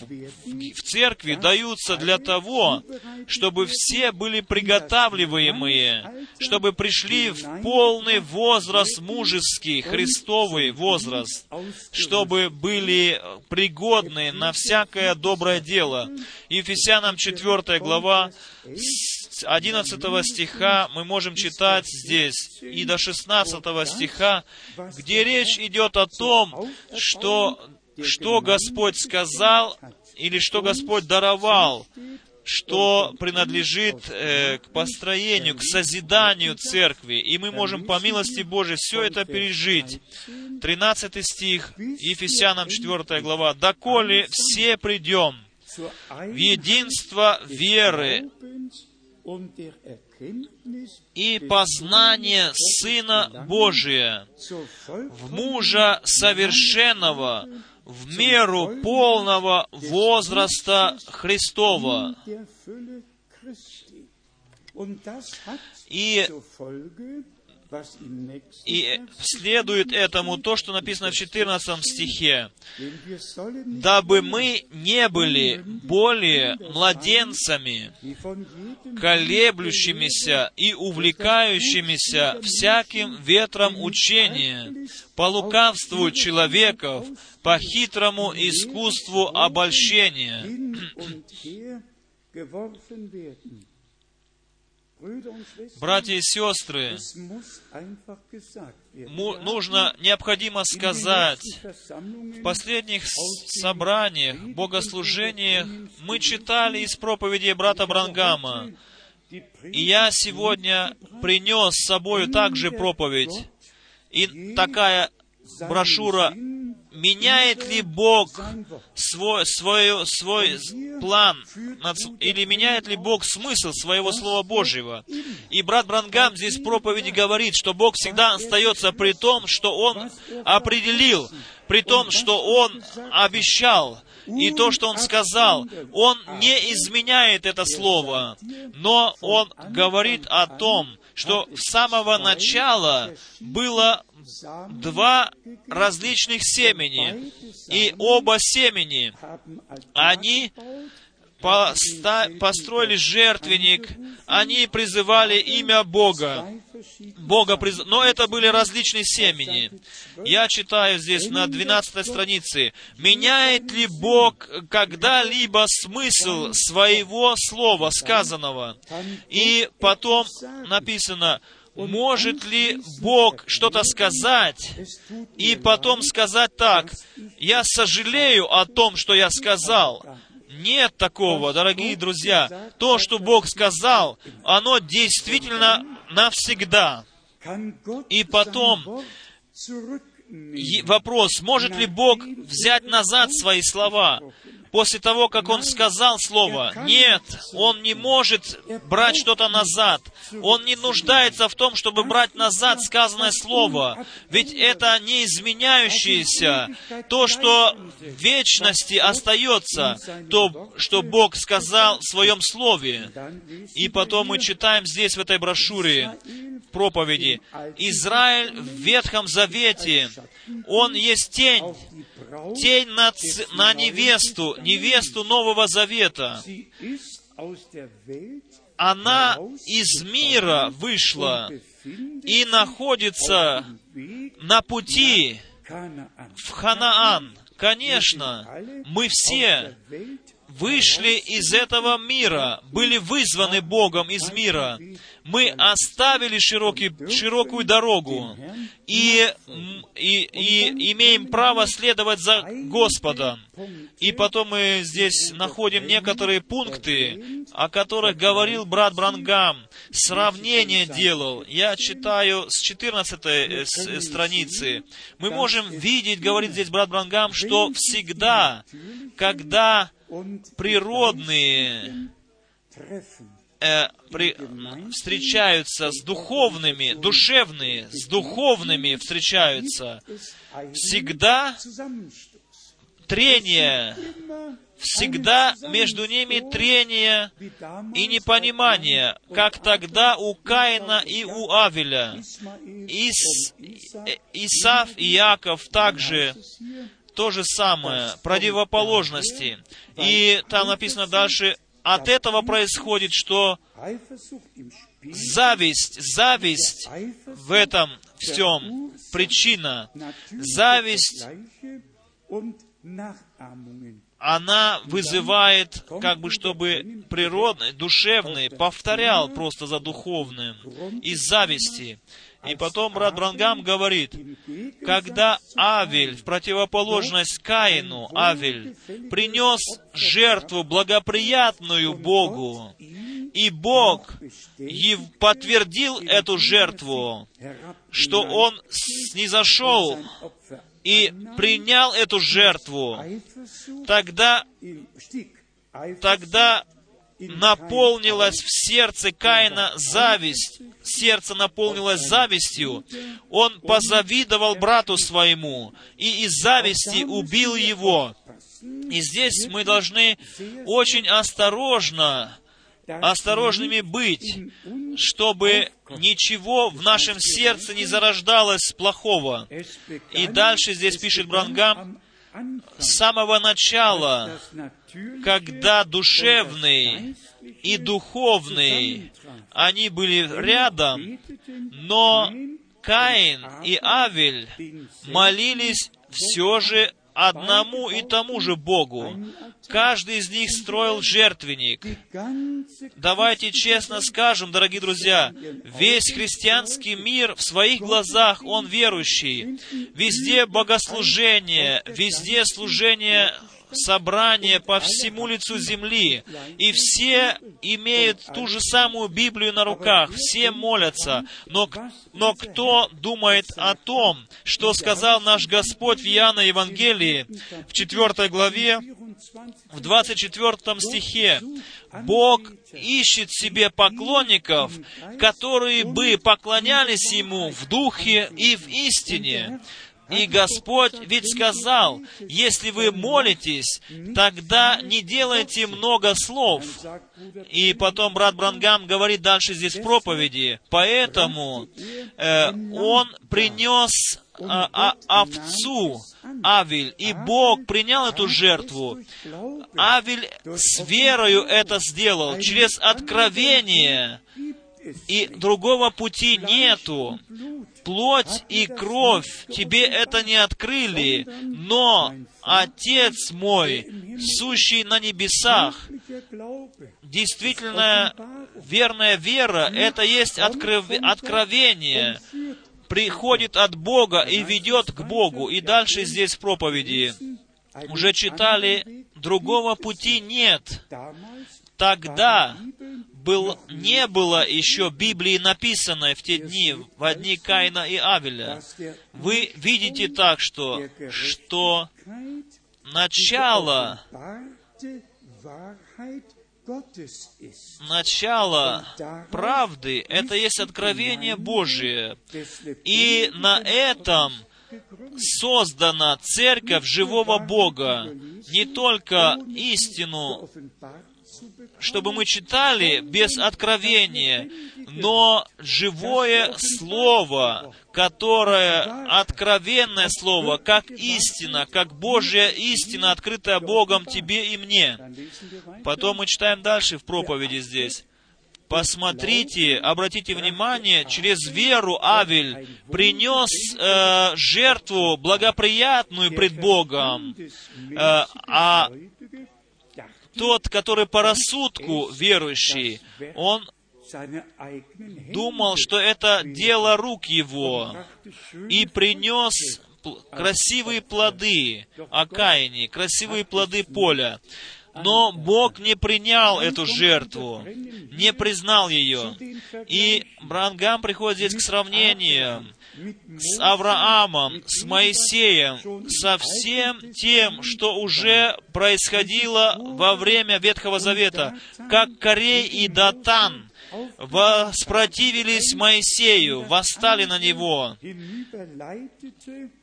в церкви даются для того, чтобы все были приготавливаемые, чтобы пришли в полный возраст мужеский, Христовый возраст, чтобы были пригодны на всякое доброе дело. Ефесянам 4 глава, с 11 стиха мы можем читать здесь и до 16 стиха, где речь идет о том, что что Господь сказал или что Господь даровал, что принадлежит э, к построению, к созиданию церкви. И мы можем по милости Божией все это пережить. 13 стих, Ефесянам 4 глава. «Доколе все придем в единство веры и познание Сына Божия, в мужа совершенного, в меру полного возраста Христова. И и следует этому то, что написано в 14 стихе. «Дабы мы не были более младенцами, колеблющимися и увлекающимися всяким ветром учения, по лукавству человеков, по хитрому искусству обольщения, Братья и сестры, нужно, необходимо сказать, в последних собраниях, богослужениях мы читали из проповеди брата Брангама, и я сегодня принес с собой также проповедь, и такая брошюра меняет ли Бог свой, свой, свой план, или меняет ли Бог смысл своего Слова Божьего. И брат Брангам здесь в проповеди говорит, что Бог всегда остается при том, что Он определил, при том, что Он обещал, и то, что Он сказал, Он не изменяет это Слово, но Он говорит о том, что с самого начала было два различных семени, и оба семени, они построили жертвенник, они призывали имя Бога, Бога приз... Но это были различные семени. Я читаю здесь на 12 странице. «Меняет ли Бог когда-либо смысл своего слова сказанного?» И потом написано, может ли Бог что-то сказать, и потом сказать так, «Я сожалею о том, что я сказал». Нет такого, дорогие друзья. То, что Бог сказал, оно действительно навсегда. И потом вопрос, может ли Бог взять назад свои слова? После того, как он сказал слово. Нет, он не может брать что-то назад. Он не нуждается в том, чтобы брать назад сказанное слово. Ведь это не изменяющееся. То, что в вечности остается, то, что Бог сказал в Своем Слове. И потом мы читаем здесь, в этой брошюре, проповеди. Израиль в Ветхом Завете, он есть тень, тень на, ц... на невесту, невесту Нового Завета. Она из мира вышла и находится на пути в Ханаан. Конечно, мы все вышли из этого мира, были вызваны Богом из мира. Мы оставили широкий, широкую дорогу и, и, и имеем право следовать за Господом. И потом мы здесь находим некоторые пункты, о которых говорил брат Брангам, сравнение делал. Я читаю с 14 э, страницы. Мы можем видеть, говорит здесь брат Брангам, что всегда, когда природные э, при, встречаются с духовными, душевные, с духовными встречаются, всегда трение, всегда между ними трение и непонимание, как тогда у Каина и у Авеля. Ис, э, Исав и Яков также то же самое, противоположности. И там написано дальше, от этого происходит, что зависть, зависть в этом всем причина. Зависть, она вызывает, как бы, чтобы природный, душевный повторял просто за духовным из зависти. И потом брат Брангам говорит, когда Авель, в противоположность Каину, Авель, принес жертву благоприятную Богу, и Бог подтвердил эту жертву, что Он снизошел и принял эту жертву, тогда, тогда наполнилась в сердце Каина зависть, сердце наполнилось завистью, он позавидовал брату своему и из зависти убил его. И здесь мы должны очень осторожно, осторожными быть, чтобы ничего в нашем сердце не зарождалось плохого. И дальше здесь пишет Брангам, с самого начала, когда душевный и духовный, они были рядом, но Каин и Авель молились все же одному и тому же Богу. Каждый из них строил жертвенник. Давайте честно скажем, дорогие друзья, весь христианский мир в своих глазах, он верующий. Везде богослужение, везде служение собрание по всему лицу земли, и все имеют ту же самую Библию на руках, все молятся, но, но кто думает о том, что сказал наш Господь в Иоанна Евангелии в 4 главе, в 24 стихе, Бог ищет себе поклонников, которые бы поклонялись Ему в духе и в истине. И Господь ведь сказал, если вы молитесь, тогда не делайте много слов. И потом брат Брангам говорит дальше здесь проповеди, поэтому э, он принес а, а, овцу, Авель, и Бог принял эту жертву. Авель с верою это сделал, через откровение и другого пути нету. Плоть и кровь тебе это не открыли, но Отец мой, сущий на небесах, действительно верная вера, это есть откров... откровение, приходит от Бога и ведет к Богу. И дальше здесь проповеди уже читали, другого пути нет. Тогда был, не было еще Библии написанной в те дни, в дни Каина и Авеля. Вы видите так, что, что начало начало правды — это есть откровение Божие. И на этом создана церковь живого Бога, не только истину чтобы мы читали без откровения, но живое Слово, которое откровенное Слово, как истина, как Божья истина, открытая Богом тебе и мне. Потом мы читаем дальше в проповеди здесь. Посмотрите, обратите внимание, через веру Авель принес э, жертву благоприятную пред Богом, э, а тот, который по рассудку верующий, он думал, что это дело рук его, и принес красивые плоды о Каине, красивые плоды поля. Но Бог не принял эту жертву, не признал ее. И Брангам приходит здесь к сравнению с Авраамом, с Моисеем, со всем тем, что уже происходило во время Ветхого Завета, как Корей и Датан воспротивились Моисею, восстали на него.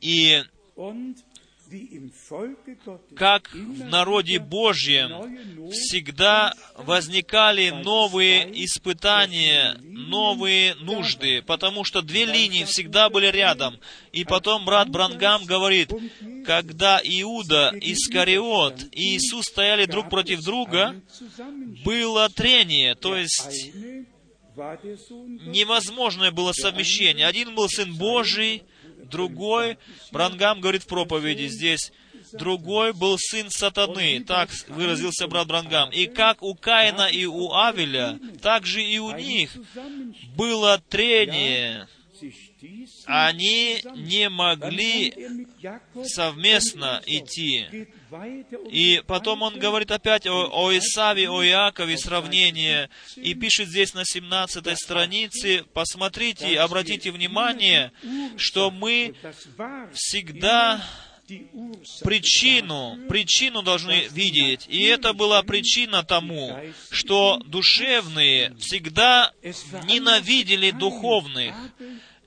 И как в народе Божьем всегда возникали новые испытания, новые нужды, потому что две линии всегда были рядом. И потом брат Брангам говорит, когда Иуда, Искариот и Иисус стояли друг против друга, было трение, то есть невозможное было совмещение. Один был Сын Божий, другой, Брангам говорит в проповеди здесь, другой был сын сатаны, так выразился брат Брангам. И как у Каина и у Авеля, так же и у них было трение. Они не могли совместно идти. И потом он говорит опять о, о Исаве, о Иакове сравнение, и пишет здесь на 17 странице, посмотрите, обратите внимание, что мы всегда причину, причину должны видеть. И это была причина тому, что душевные всегда ненавидели духовных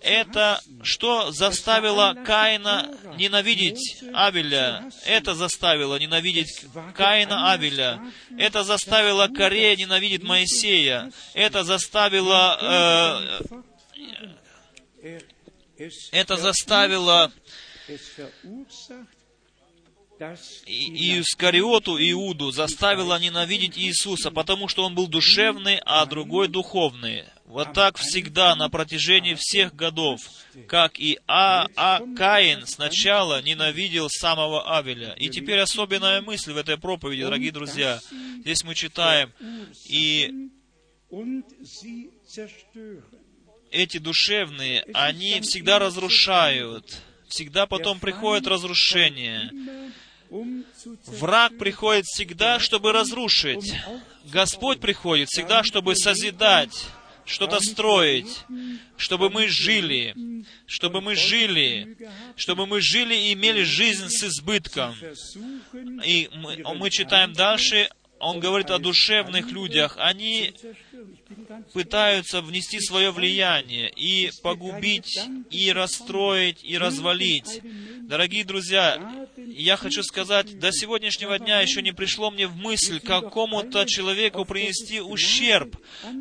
это что заставило Каина ненавидеть Авеля. Это заставило ненавидеть Каина Авеля. Это заставило Корея ненавидеть Моисея. Это заставило... Э, это заставило и Искариоту Иуду заставило ненавидеть Иисуса, потому что он был душевный, а другой духовный. Вот так всегда на протяжении всех годов, как и а, а. Каин сначала ненавидел самого Авеля. И теперь особенная мысль в этой проповеди, дорогие друзья. Здесь мы читаем, и эти душевные, они всегда разрушают, всегда потом приходит разрушение. Враг приходит всегда, чтобы разрушить. Господь приходит всегда, чтобы созидать что-то строить, чтобы мы жили, чтобы мы жили, чтобы мы жили и имели жизнь с избытком. И мы, мы читаем дальше, он говорит о душевных людях. Они пытаются внести свое влияние и погубить, и расстроить, и развалить. Дорогие друзья, я хочу сказать, до сегодняшнего дня еще не пришло мне в мысль какому-то человеку принести ущерб.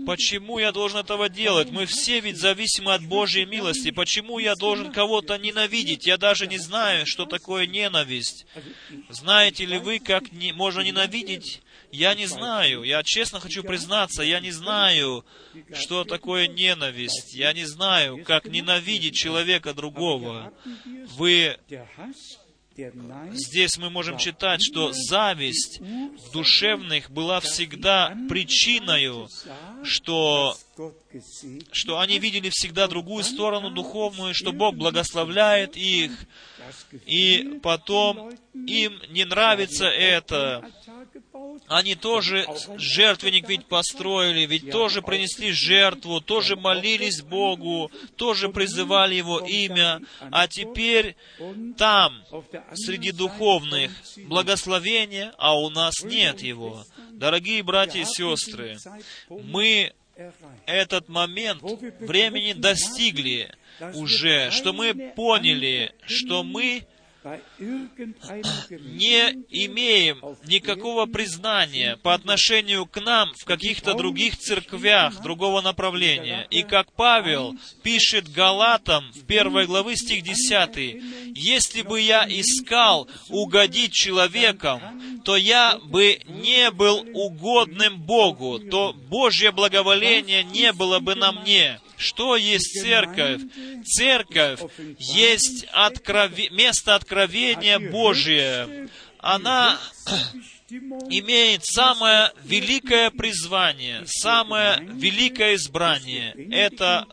Почему я должен этого делать? Мы все ведь зависимы от Божьей милости. Почему я должен кого-то ненавидеть? Я даже не знаю, что такое ненависть. Знаете ли вы, как не, можно ненавидеть Я не знаю, я честно хочу признаться, я не знаю, что такое ненависть. Я не знаю, как ненавидеть человека другого. Вы Здесь мы можем читать, что зависть в душевных была всегда причиной, что, что они видели всегда другую сторону духовную, что Бог благословляет их, и потом им не нравится это, они тоже жертвенник ведь построили, ведь тоже принесли жертву, тоже молились Богу, тоже призывали Его имя, а теперь там, среди духовных, благословения, а у нас нет Его. Дорогие братья и сестры, мы этот момент времени достигли уже, что мы поняли, что мы не имеем никакого признания по отношению к нам в каких-то других церквях другого направления. И как Павел пишет Галатам в первой главы стих 10, «Если бы я искал угодить человеком, то я бы не был угодным Богу, то Божье благоволение не было бы на мне». Что есть церковь? Церковь есть открови... место откровения Божие. Она имеет самое великое призвание, самое великое избрание. Это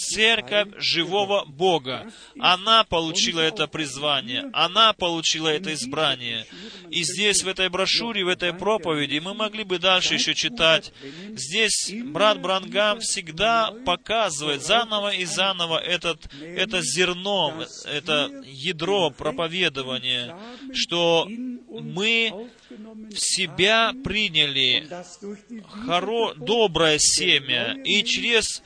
церковь живого Бога. Она получила это призвание, она получила это избрание. И здесь, в этой брошюре, в этой проповеди, мы могли бы дальше еще читать. Здесь брат Брангам всегда показывает заново и заново этот, это зерно, это ядро проповедования, что мы в себя приняли хоро, доброе семя, и через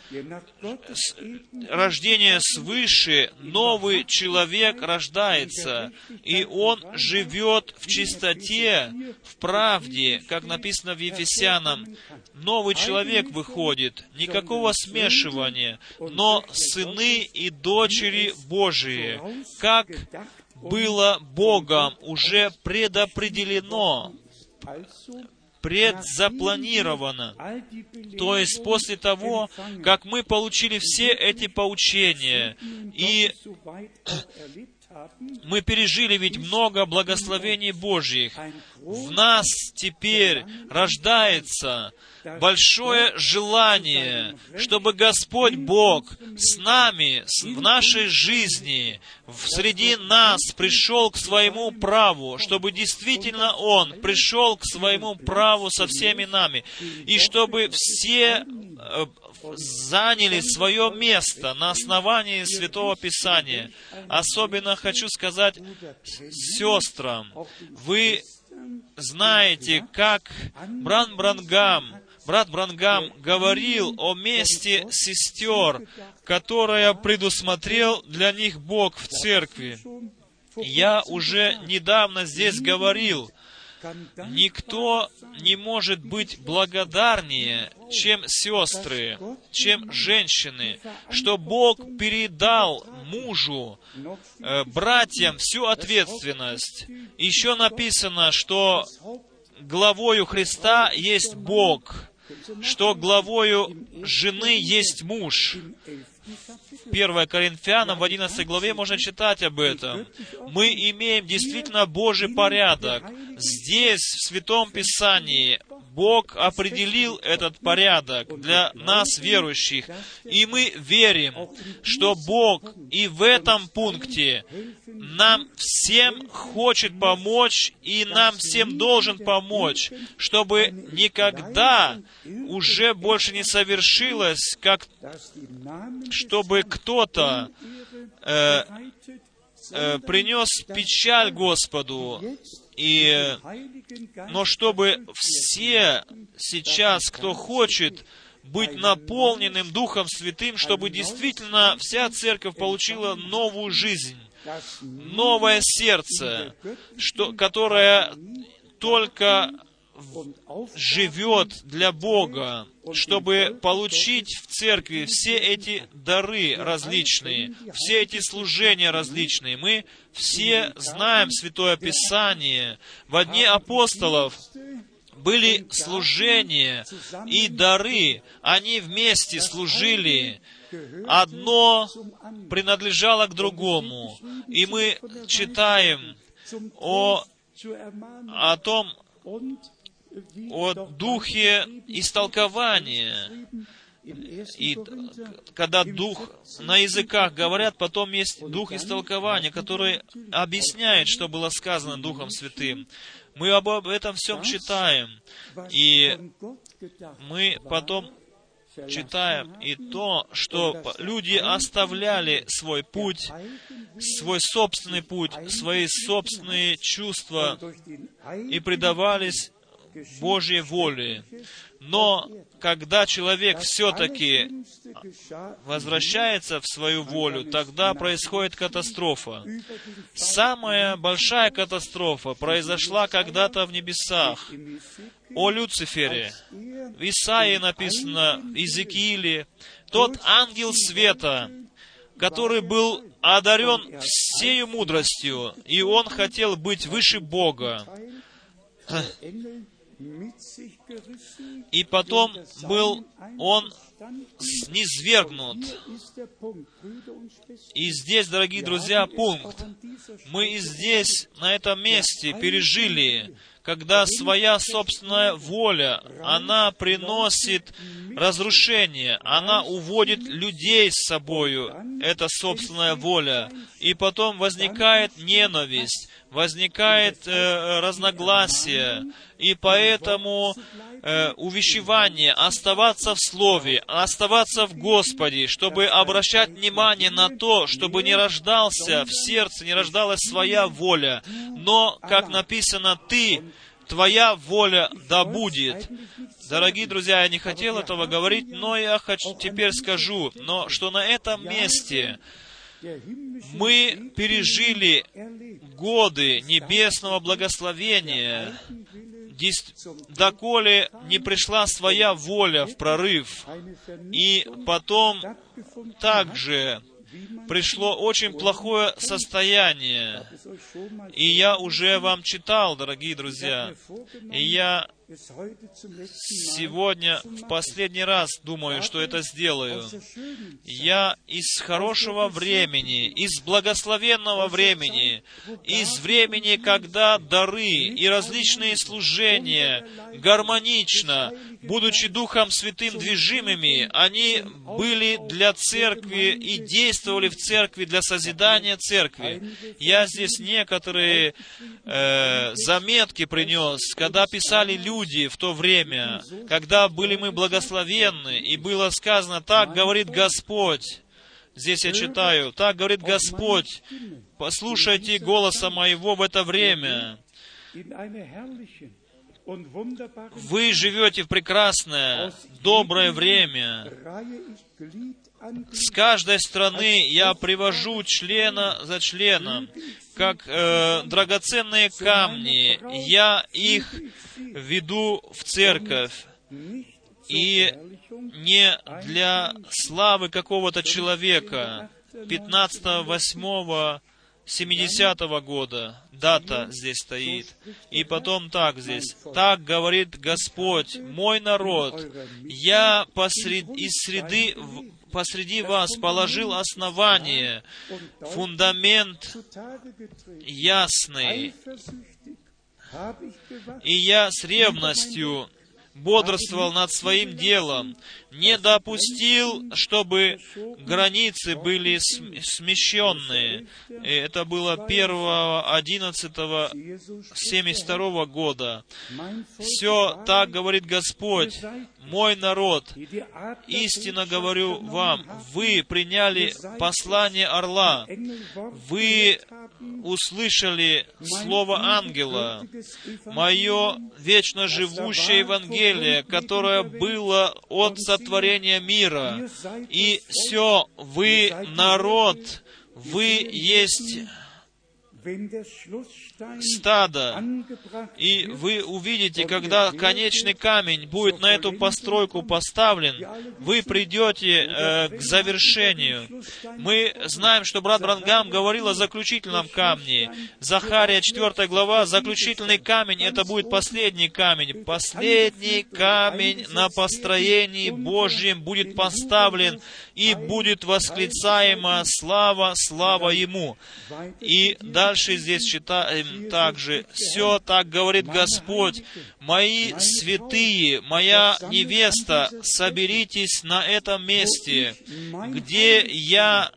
рождение свыше новый человек рождается, и он живет в чистоте, в правде, как написано в Ефесянам. Новый человек выходит, никакого смешивания, но сыны и дочери Божии, как было Богом уже предопределено, предзапланировано. То есть после того, как мы получили все эти поучения и мы пережили ведь много благословений Божьих. В нас теперь рождается большое желание, чтобы Господь Бог с нами, в нашей жизни, среди нас пришел к своему праву, чтобы действительно Он пришел к своему праву со всеми нами, и чтобы все э, заняли свое место на основании Святого Писания. Особенно хочу сказать сестрам, вы знаете, как Бран Брангам, брат Брангам говорил о месте сестер, которое предусмотрел для них Бог в церкви. Я уже недавно здесь говорил, Никто не может быть благодарнее, чем сестры, чем женщины, что Бог передал мужу, э, братьям всю ответственность. Еще написано, что главою Христа есть Бог, что главою жены есть муж. 1 Коринфянам в 11 главе можно читать об этом. Мы имеем действительно Божий порядок. Здесь, в Святом Писании, Бог определил этот порядок для нас, верующих. И мы верим, что Бог и в этом пункте нам всем хочет помочь, и нам всем должен помочь, чтобы никогда уже больше не совершилось, как чтобы кто-то э, э, принес печаль Господу, и, но чтобы все сейчас, кто хочет быть наполненным Духом Святым, чтобы действительно вся церковь получила новую жизнь, новое сердце, что, которое только живет для Бога, чтобы получить в церкви все эти дары различные, все эти служения различные. Мы все знаем Святое Писание. В одни апостолов были служения и дары, они вместе служили, одно принадлежало к другому. И мы читаем о, о том, о духе истолкования. И когда дух на языках говорят, потом есть дух истолкования, который объясняет, что было сказано Духом Святым. Мы об этом всем читаем. И мы потом читаем и то, что люди оставляли свой путь, свой собственный путь, свои собственные чувства и предавались Божьей воле. Но когда человек все-таки возвращается в свою волю, тогда происходит катастрофа. Самая большая катастрофа произошла когда-то в небесах. О Люцифере. В Исаии написано, в Иезекииле, тот ангел света, который был одарен всею мудростью, и он хотел быть выше Бога. И потом был он низвергнут. И здесь, дорогие друзья, пункт. Мы и здесь, на этом месте, пережили когда своя собственная воля, она приносит разрушение, она уводит людей с собою, это собственная воля, и потом возникает ненависть, возникает э, разногласие, и поэтому э, увещевание оставаться в Слове, оставаться в Господе, чтобы обращать внимание на то, чтобы не рождался в сердце, не рождалась своя воля, но, как написано, ты Твоя воля да будет. Дорогие друзья, я не хотел этого говорить, но я хочу, теперь скажу, но что на этом месте мы пережили годы небесного благословения, доколе не пришла своя воля в прорыв. И потом также пришло очень плохое состояние. И я уже вам читал, дорогие друзья, и я сегодня в последний раз думаю, что это сделаю. Я из хорошего времени, из благословенного времени, из времени, когда дары и различные служения гармонично, будучи Духом Святым движимыми, они были для церкви и действовали в церкви для созидания церкви. Я здесь некоторые э, заметки принес, когда писали люди, в то время, когда были мы благословенны, и было сказано, так говорит Господь, Здесь я читаю, так говорит Господь, послушайте голоса моего в это время. Вы живете в прекрасное, доброе время. С каждой страны я привожу члена за членом, как э, драгоценные камни. Я их веду в церковь. И не для славы какого-то человека. 15-8 70-го года дата здесь стоит. И потом так здесь. Так говорит Господь, мой народ, я посред, из среды, посреди вас положил основание, фундамент ясный. И я с ревностью бодрствовал над своим делом, не допустил, чтобы границы были смещенные. И это было 1.11.72 года. Все так говорит Господь, мой народ, истинно говорю вам, вы приняли послание орла, вы услышали слово ангела, мое вечно живущее Евангелие, которое было от сотворения мира. И все, вы народ, вы есть стада. И вы увидите, когда конечный камень будет на эту постройку поставлен, вы придете э, к завершению. Мы знаем, что брат Брангам говорил о заключительном камне. Захария 4 глава, заключительный камень, это будет последний камень. Последний камень на построении Божьем будет поставлен, и будет восклицаема слава, слава Ему. И дальше здесь читаем также, «Все так говорит Господь, мои святые, моя невеста, соберитесь на этом месте, где я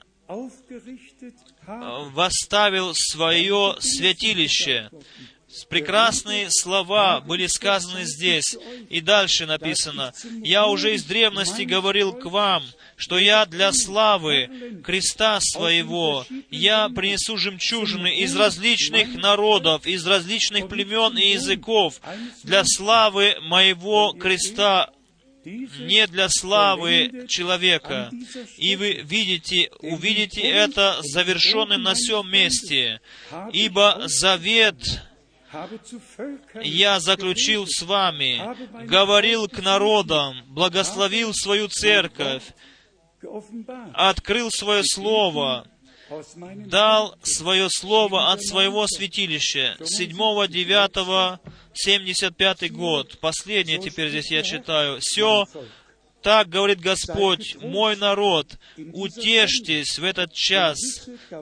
восставил свое святилище». Прекрасные слова были сказаны здесь. И дальше написано, «Я уже из древности говорил к вам, что я для славы креста своего, я принесу жемчужины из различных народов, из различных племен и языков, для славы моего креста, не для славы человека. И вы видите, увидите это завершенным на всем месте. Ибо завет я заключил с вами, говорил к народам, благословил свою церковь, открыл свое слово, дал свое слово от своего святилища. 7, 9, 75 год. Последнее теперь здесь я читаю. Все так говорит Господь, мой народ, утешьтесь в этот час,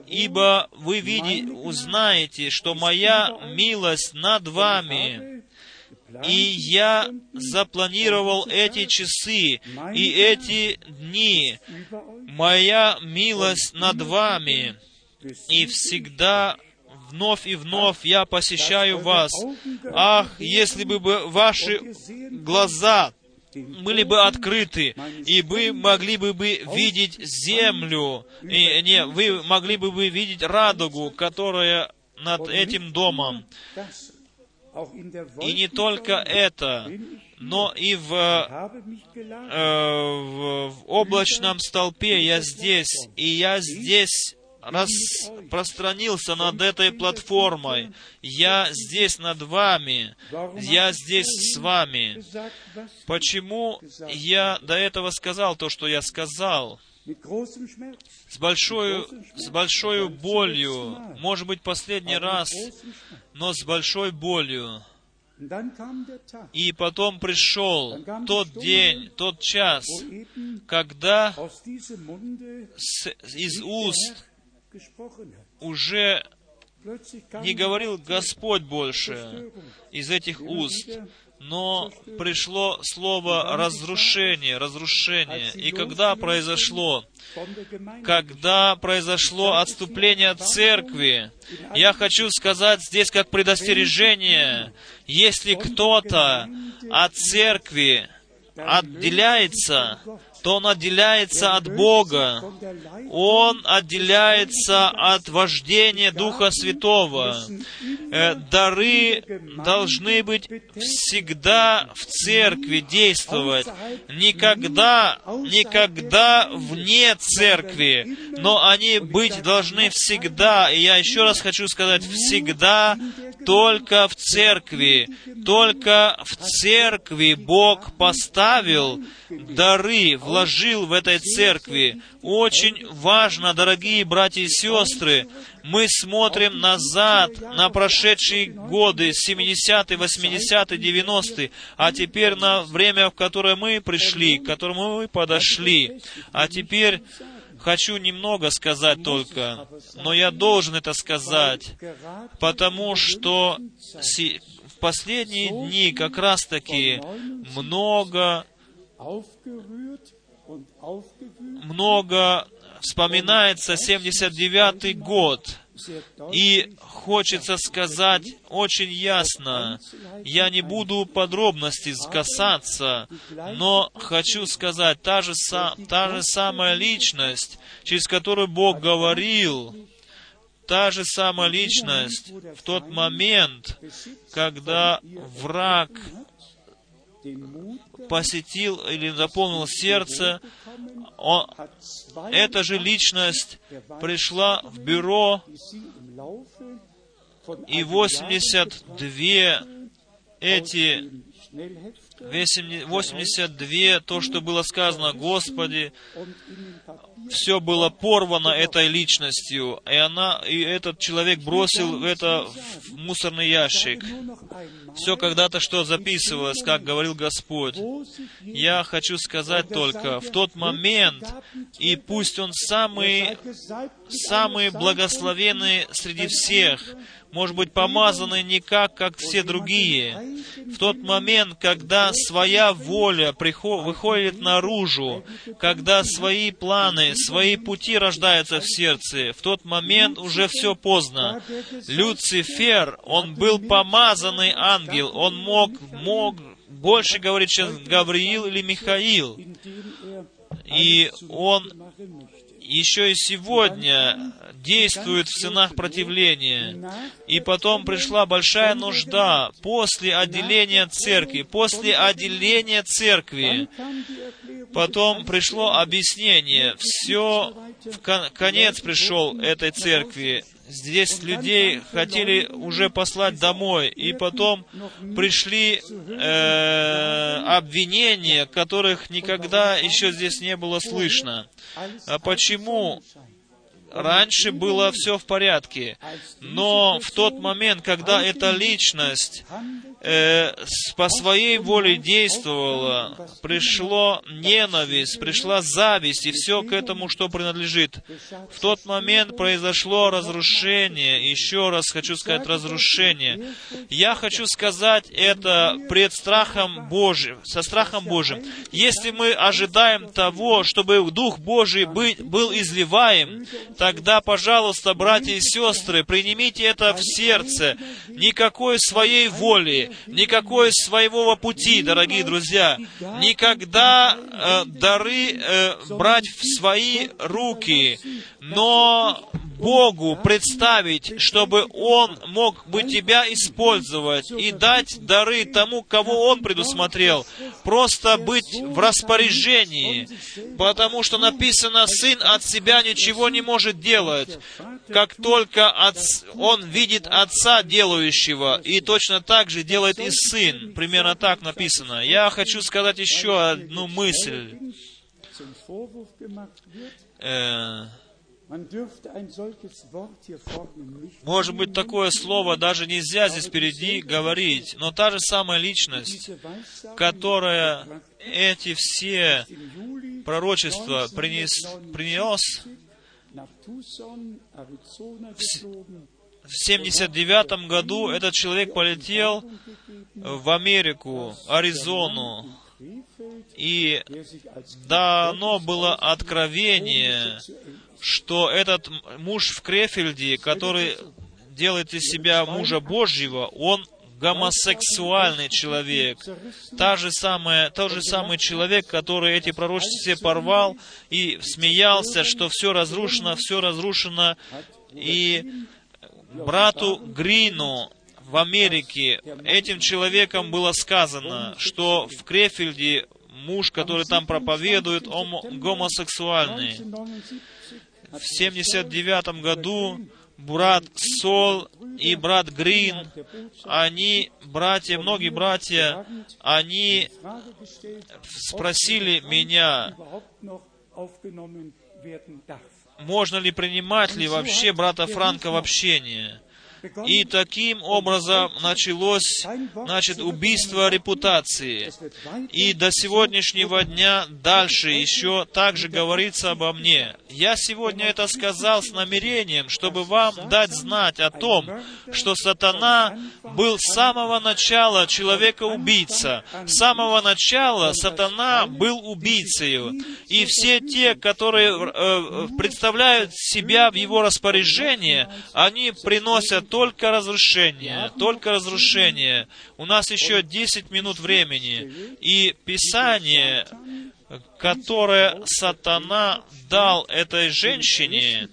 ибо вы видите, узнаете, что моя милость над вами, и я запланировал эти часы и эти дни. Моя милость над вами. И всегда вновь и вновь я посещаю вас. Ах, если бы ваши глаза были бы открыты, и вы могли бы, бы видеть землю, и, не, вы могли бы, бы видеть радугу, которая над этим домом. И не только это, но и в, э, в, в облачном столпе я здесь, и я здесь распространился над этой платформой. Я здесь над вами. Я здесь с вами. Почему я до этого сказал то, что я сказал? с большой, с большой болью, может быть, последний раз, но с большой болью. И потом пришел тот день, тот час, когда с, из уст уже не говорил Господь больше из этих уст, но пришло слово разрушение, разрушение. И когда произошло, когда произошло отступление от церкви, я хочу сказать здесь как предостережение, если кто-то от церкви отделяется, то он отделяется от Бога. Он отделяется от вождения Духа Святого. Э, дары должны быть всегда в церкви действовать. Никогда, никогда вне церкви. Но они быть должны всегда. И я еще раз хочу сказать, всегда только в церкви. Только в церкви Бог поставил дары, вложил в этой церкви. Очень важно, дорогие братья и сестры, мы смотрим назад на прошедшие годы, 70-е, 80-е, 90-е, а теперь на время, в которое мы пришли, к которому мы подошли. А теперь хочу немного сказать только, но я должен это сказать, потому что в последние дни как раз-таки много много вспоминается 79-й год, и хочется сказать очень ясно, я не буду подробностей касаться, но хочу сказать, та же, та же самая личность, через которую Бог говорил, та же самая личность в тот момент, когда враг посетил или заполнил сердце, он, эта же личность пришла в бюро И 82 эти 82, то, что было сказано Господи, все было порвано этой личностью, и, она, и этот человек бросил это в мусорный ящик. Все когда-то что записывалось, как говорил Господь. Я хочу сказать только, в тот момент, и пусть он самый, самый благословенный среди всех, может быть, помазаны не как, как все другие. В тот момент, когда своя воля приход, выходит наружу, когда свои планы, свои пути рождаются в сердце, в тот момент уже все поздно. Люцифер, он был помазанный ангел, он мог, мог больше говорить, чем Гавриил или Михаил. И он еще и сегодня действует в сынах противления. И потом пришла большая нужда после отделения церкви, после отделения церкви. Потом пришло объяснение. Все, в конец пришел этой церкви. Здесь людей хотели уже послать домой, и потом пришли э, обвинения, которых никогда еще здесь не было слышно. А почему раньше было все в порядке, но в тот момент, когда эта личность э, по своей воле действовала, пришло ненависть, пришла зависть и все к этому, что принадлежит. В тот момент произошло разрушение, еще раз хочу сказать разрушение. Я хочу сказать это пред страхом Божьим, со страхом Божьим. Если мы ожидаем того, чтобы Дух Божий быть, был изливаем, тогда, пожалуйста, братья и сестры, принимите это в сердце. Никакой своей воли, никакой своего пути, дорогие друзья. Никогда э, дары э, брать в свои руки, но Богу представить, чтобы Он мог бы тебя использовать и дать дары тому, кого Он предусмотрел. Просто быть в распоряжении, потому что написано, сын от себя ничего не может делать, как только от... он видит отца делающего, и точно так же делает и сын. Примерно так написано. Я хочу сказать еще одну мысль. Э, может быть, такое слово даже нельзя здесь впереди говорить, но та же самая личность, которая эти все пророчества принес, принес в 79 году этот человек полетел в Америку, Аризону, и дано было откровение, что этот муж в Крефельде, который делает из себя мужа Божьего, он гомосексуальный человек. Та же самая, тот же самый человек, который эти пророчества порвал и смеялся, что все разрушено, все разрушено. И брату Грину в Америке этим человеком было сказано, что в Крефельде муж, который там проповедует, он гомосексуальный. В 79 году брат Сол и брат Грин, они, братья, многие братья, они спросили меня, можно ли принимать ли вообще брата Франка в общение. И таким образом началось, значит, убийство репутации. И до сегодняшнего дня дальше еще также говорится обо мне. Я сегодня это сказал с намерением, чтобы вам дать знать о том, что сатана был с самого начала человека-убийца. С самого начала сатана был убийцей. И все те, которые э, представляют себя в его распоряжение, они приносят только разрушение, только разрушение. У нас еще 10 минут времени. И Писание, которое сатана дал этой женщине,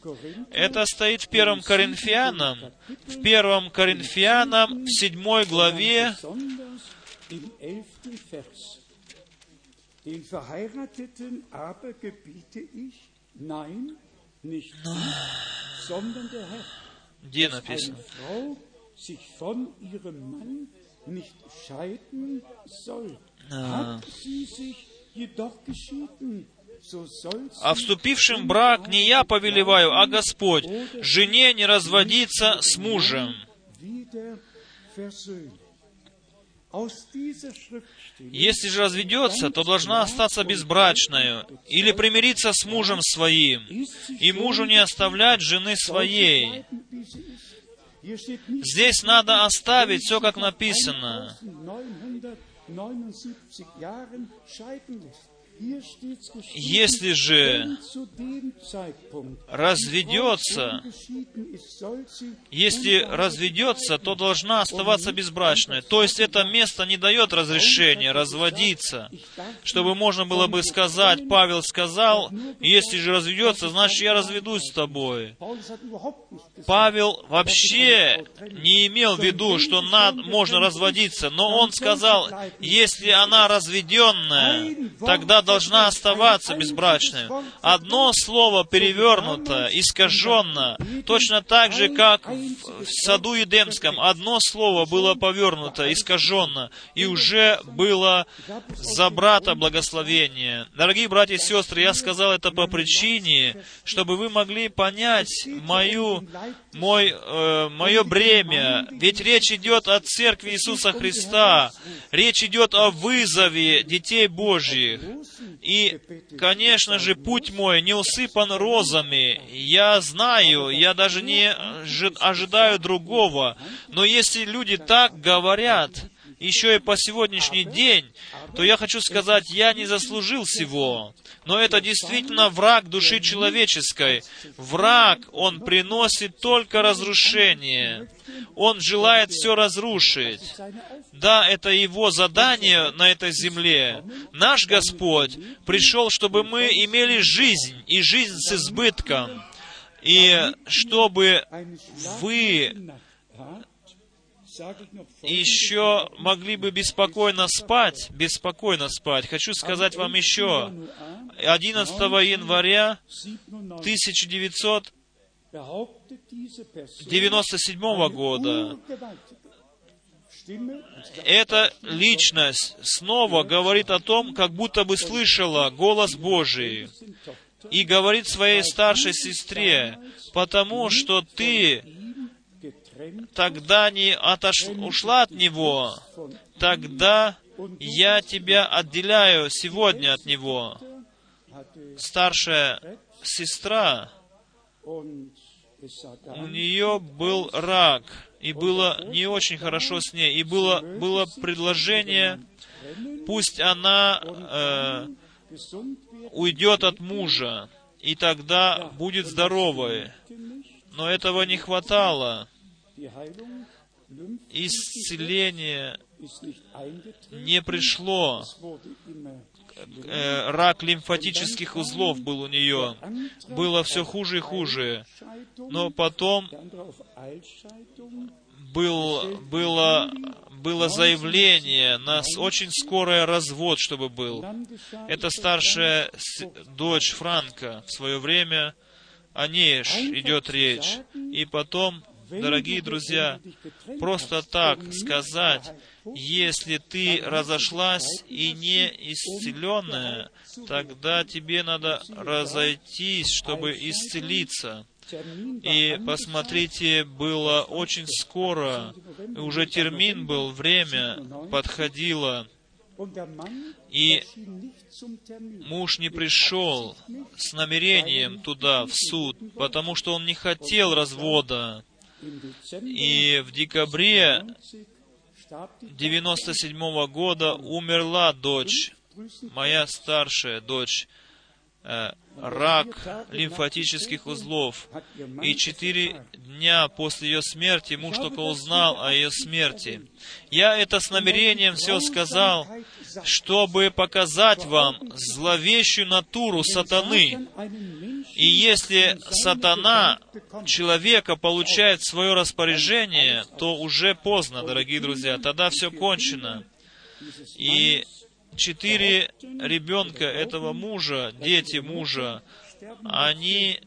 это стоит в первом Коринфянам, в первом Коринфянам, в седьмой главе, Den Verheirateten aber gebiete ich, nein, nicht sondern der Herr где написано? А, А вступившим в брак не я повелеваю, а Господь, жене не разводиться с мужем. Если же разведется, то должна остаться безбрачною или примириться с мужем своим, и мужу не оставлять жены своей. Здесь надо оставить все, как написано. 1979 Jahren scheiden lässt. Hier steht's geschrieben, Если же разведется, если разведется, то должна оставаться безбрачной. То есть это место не дает разрешения разводиться. Чтобы можно было бы сказать, Павел сказал, если же разведется, значит я разведусь с тобой. Павел вообще не имел в виду, что над, можно разводиться, но он сказал, если она разведенная, тогда должна оставаться безбрачной. Одно слово перевернуто, искаженно, точно так же, как в саду Едемском. Одно слово было повернуто, искаженно, и уже было за брата благословение. Дорогие братья и сестры, я сказал это по причине, чтобы вы могли понять мою мой, э, мое бремя. Ведь речь идет о Церкви Иисуса Христа. Речь идет о вызове детей Божьих. И, конечно же, путь мой не усыпан розами. Я знаю, я даже не ожи- ожидаю другого. Но если люди так говорят, еще и по сегодняшний день, то я хочу сказать, я не заслужил всего. Но это действительно враг души человеческой. Враг, он приносит только разрушение. Он желает все разрушить. Да, это его задание на этой земле. Наш Господь пришел, чтобы мы имели жизнь, и жизнь с избытком. И чтобы вы еще могли бы беспокойно спать, беспокойно спать. Хочу сказать вам еще, 11 января 97 1997 behauptet diese Person, года эта личность снова говорит о том, как будто бы слышала голос Божий и говорит своей старшей сестре, потому что ты тогда не отош... ушла от него, тогда я тебя отделяю сегодня от него. Старшая сестра, у нее был рак, и было не очень хорошо с ней, и было, было предложение, пусть она э, уйдет от мужа, и тогда будет здоровой. Но этого не хватало. Исцеление не пришло. Э, рак лимфатических узлов был у нее. Было все хуже и хуже. Но потом был, было, было заявление на очень скорый развод, чтобы был. Это старшая дочь Франка в свое время, о ней идет речь. И потом, дорогие друзья, просто так сказать, если ты разошлась и не исцеленная, тогда тебе надо разойтись, чтобы исцелиться. И посмотрите, было очень скоро, уже термин был, время подходило, и муж не пришел с намерением туда, в суд, потому что он не хотел развода. И в декабре 90 starb die 97 года умерла дочь, моя старшая дочь, э, рак лимфатических узлов. И четыре дня после ее смерти муж только узнал о ее смерти. Я это с намерением все сказал, чтобы показать вам зловещую натуру сатаны. И если сатана человека получает свое распоряжение, то уже поздно, дорогие друзья, тогда все кончено. И четыре ребенка этого мужа, дети мужа, они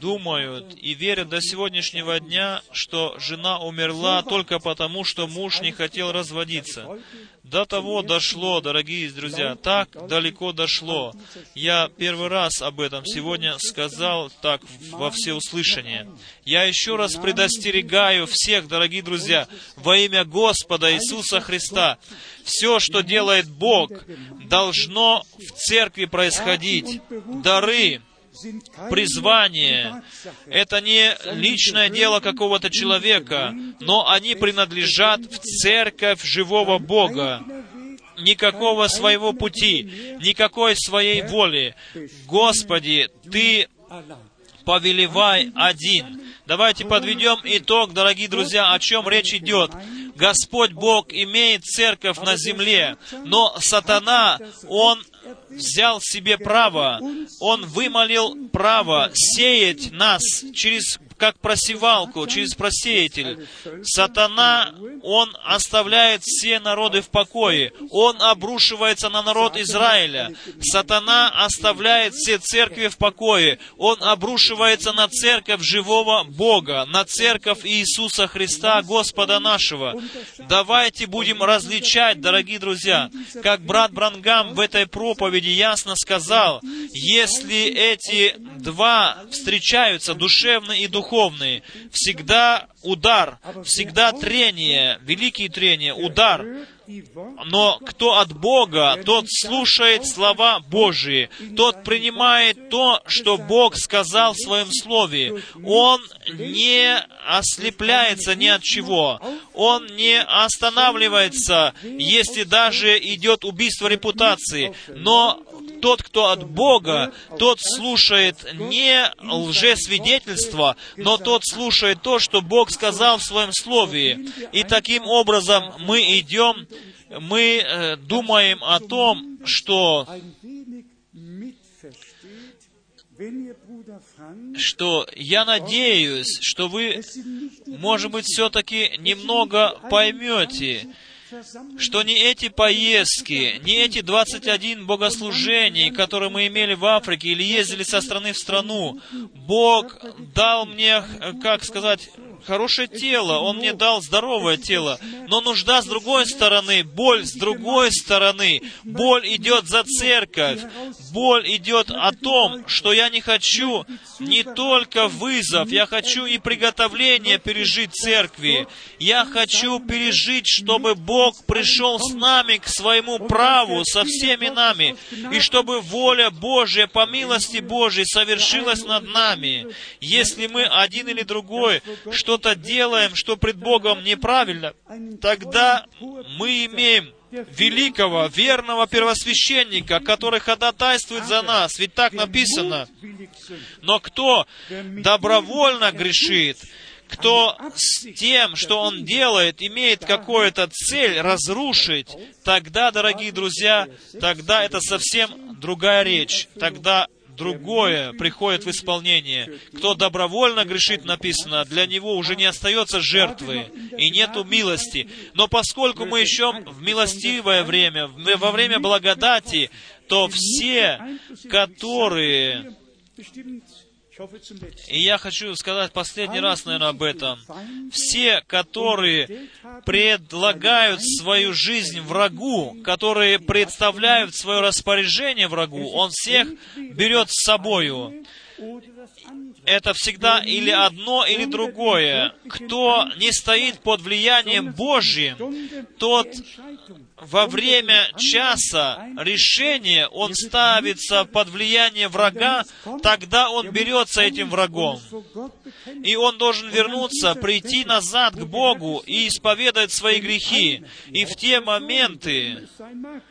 думают и верят до сегодняшнего дня, что жена умерла только потому, что муж не хотел разводиться. До того дошло, дорогие друзья, так далеко дошло. Я первый раз об этом сегодня сказал так во всеуслышание. Я еще раз предостерегаю всех, дорогие друзья, во имя Господа Иисуса Христа. Все, что делает Бог, должно в церкви происходить. Дары, призвание. Это не личное дело какого-то человека, но они принадлежат в церковь живого Бога. Никакого своего пути, никакой своей воли. Господи, Ты повелевай один. Давайте подведем итог, дорогие друзья, о чем речь идет. Господь Бог имеет церковь на земле, но сатана, он взял себе право, Он вымолил право сеять нас через как просевалку, через просеятель. Сатана, он оставляет все народы в покое. Он обрушивается на народ Израиля. Сатана оставляет все церкви в покое. Он обрушивается на церковь живого Бога, на церковь Иисуса Христа, Господа нашего. Давайте будем различать, дорогие друзья, как брат Брангам в этой проповеди ясно сказал, если эти два встречаются, душевный и духовный, духовные. Всегда удар, всегда трение, великие трения, удар. Но кто от Бога, тот слушает слова Божии, тот принимает то, что Бог сказал в Своем Слове. Он не ослепляется ни от чего. Он не останавливается, если даже идет убийство репутации. Но тот, кто от Бога, тот слушает не лжесвидетельство, но тот слушает то, что Бог сказал в Своем Слове. И таким образом мы идем, мы э, думаем о том, что что я надеюсь, что вы, может быть, все-таки немного поймете, что не эти поездки, не эти 21 богослужений, которые мы имели в Африке или ездили со страны в страну, Бог дал мне, как сказать, хорошее тело, Он мне дал здоровое тело. Но нужда с другой стороны, боль с другой стороны. Боль идет за церковь. Боль идет о том, что я не хочу не только вызов, я хочу и приготовление пережить церкви. Я хочу пережить, чтобы Бог пришел с нами к своему праву, со всеми нами, и чтобы воля Божья по милости Божьей совершилась над нами. Если мы один или другой, что что-то делаем, что пред Богом неправильно, тогда мы имеем великого, верного первосвященника, который ходатайствует за нас. Ведь так написано. Но кто добровольно грешит, кто с тем, что он делает, имеет какую-то цель разрушить, тогда, дорогие друзья, тогда это совсем другая речь. Тогда другое приходит в исполнение. Кто добровольно грешит, написано, для него уже не остается жертвы и нету милости. Но поскольку мы еще в милостивое время, во время благодати, то все, которые и я хочу сказать последний раз, наверное, об этом. Все, которые предлагают свою жизнь врагу, которые представляют свое распоряжение врагу, он всех берет с собою это всегда или одно, или другое. Кто не стоит под влиянием Божьим, тот во время часа решения он ставится под влияние врага, тогда он берется этим врагом. И он должен вернуться, прийти назад к Богу и исповедать свои грехи. И в те моменты,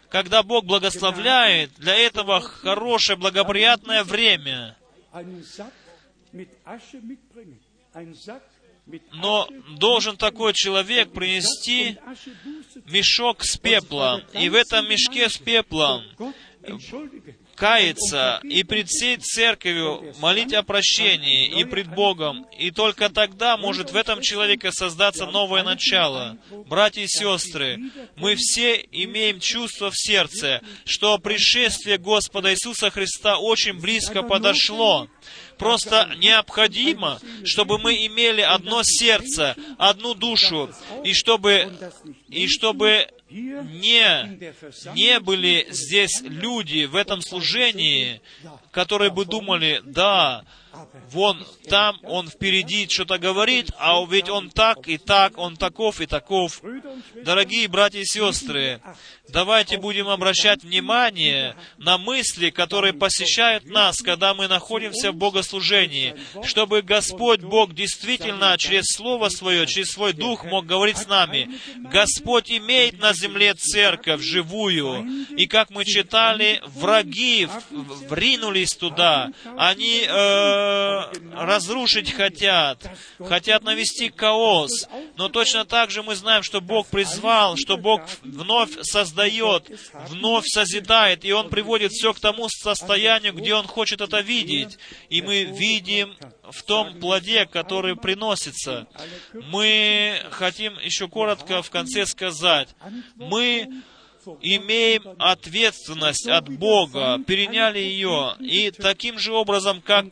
когда Бог благословляет, для этого хорошее, благоприятное время, но должен такой человек принести мешок с пеплом. И в этом мешке с пеплом каяться и пред всей церковью молить о прощении и пред Богом, и только тогда может в этом человеке создаться новое начало. Братья и сестры, мы все имеем чувство в сердце, что пришествие Господа Иисуса Христа очень близко подошло. Просто необходимо, чтобы мы имели одно сердце, одну душу, и чтобы, и чтобы не, не были здесь люди в этом служении, которые бы думали, да, вон там он впереди что-то говорит, а ведь он так и так, он таков и таков. Дорогие братья и сестры, давайте будем обращать внимание на мысли, которые посещают нас, когда мы находимся в богослужении, чтобы Господь Бог действительно через Слово Свое, через Свой Дух мог говорить с нами. Господь имеет на земле церковь живую, и как мы читали, враги вринулись туда, они э, разрушить хотят, хотят навести хаос, но точно так же мы знаем, что Бог призвал, что Бог вновь создает, вновь созидает, и Он приводит все к тому состоянию, где Он хочет это видеть. И мы видим в том плоде, который приносится. Мы хотим еще коротко в конце сказать. Мы имеем ответственность от Бога, переняли ее, и таким же образом, как,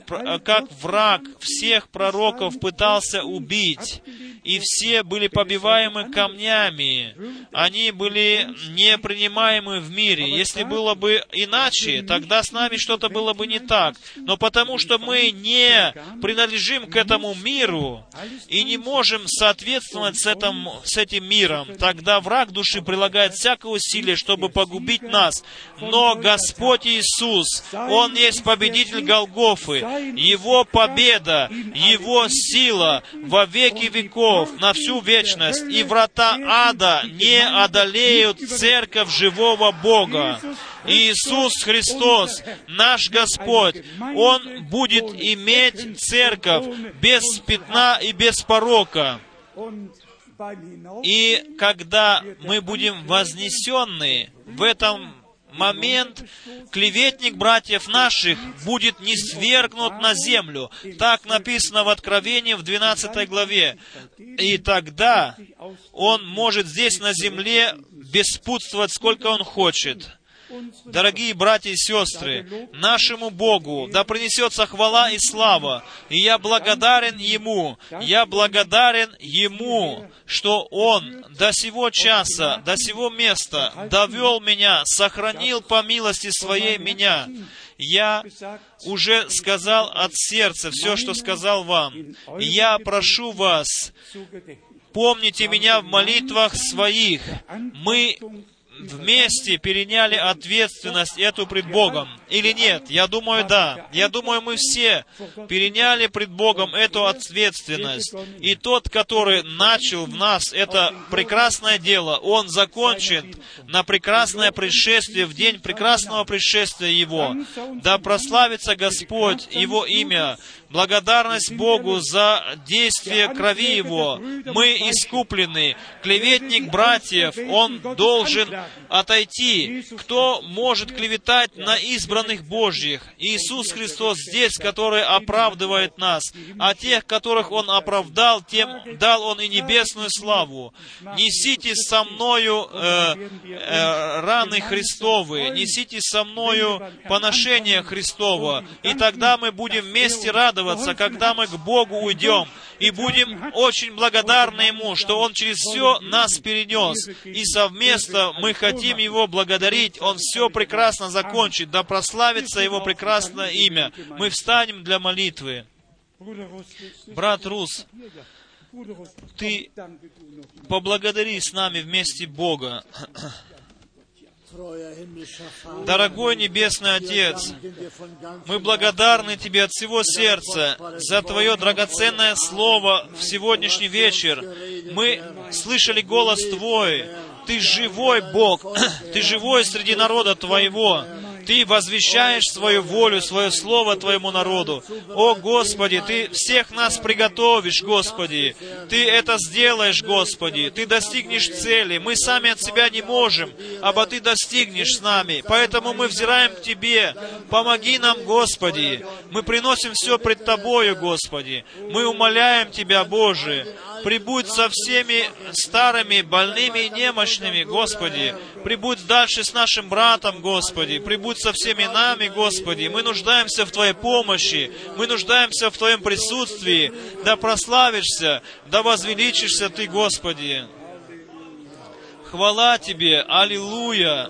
как враг всех пророков пытался убить, и все были побиваемы камнями, они были не принимаемы в мире. Если было бы иначе, тогда с нами что-то было бы не так. Но потому что мы не принадлежим к этому миру и не можем соответствовать с этим, с этим миром, тогда враг души прилагает всякое усилие усилия, чтобы погубить нас. Но Господь Иисус, Он есть победитель Голгофы. Его победа, Его сила во веки веков, на всю вечность. И врата ада не одолеют церковь живого Бога. Иисус Христос, наш Господь, Он будет иметь церковь без пятна и без порока. И когда мы будем вознесенны в этом момент клеветник братьев наших будет не свергнут на землю. Так написано в Откровении в 12 главе. И тогда он может здесь на земле беспутствовать сколько он хочет. Дорогие братья и сестры, нашему Богу да принесется хвала и слава. И я благодарен Ему, я благодарен Ему, что Он до сего часа, до сего места довел меня, сохранил по милости Своей меня. Я уже сказал от сердца все, что сказал вам. Я прошу вас, помните меня в молитвах своих. Мы вместе переняли ответственность эту пред Богом? Или нет? Я думаю, да. Я думаю, мы все переняли пред Богом эту ответственность. И тот, который начал в нас это прекрасное дело, он закончит на прекрасное пришествие, в день прекрасного пришествия Его. Да прославится Господь, Его имя, благодарность Богу за действие крови Его. Мы искуплены. Клеветник братьев, он должен отойти. Кто может клеветать на избранных Божьих? Иисус Христос здесь, который оправдывает нас. А тех, которых Он оправдал, тем дал Он и небесную славу. Несите со мною э, э, раны Христовы, несите со мною поношение Христова, и тогда мы будем вместе радоваться, когда мы к Богу уйдем, и будем очень благодарны Ему, что Он через все нас перенес, и совместно мы хотим Его благодарить, Он все прекрасно закончит, да прославится Его прекрасное имя. Мы встанем для молитвы. Брат Рус, ты поблагодари с нами вместе Бога. Дорогой Небесный Отец, мы благодарны Тебе от всего сердца за Твое драгоценное Слово в сегодняшний вечер. Мы слышали голос Твой. Ты живой Бог, Ты живой среди народа Твоего. Ты возвещаешь свою волю, свое слово Твоему народу. О, Господи, Ты всех нас приготовишь, Господи. Ты это сделаешь, Господи. Ты достигнешь цели. Мы сами от себя не можем, а Ты достигнешь с нами. Поэтому мы взираем к Тебе. Помоги нам, Господи. Мы приносим все пред Тобою, Господи. Мы умоляем Тебя, Боже. Прибудь со всеми старыми, больными и немощными, Господи. Прибудь дальше с нашим братом, Господи. Прибудь со всеми нами, Господи. Мы нуждаемся в Твоей помощи. Мы нуждаемся в Твоем присутствии. Да прославишься, да возвеличишься Ты, Господи. Хвала Тебе, Аллилуйя,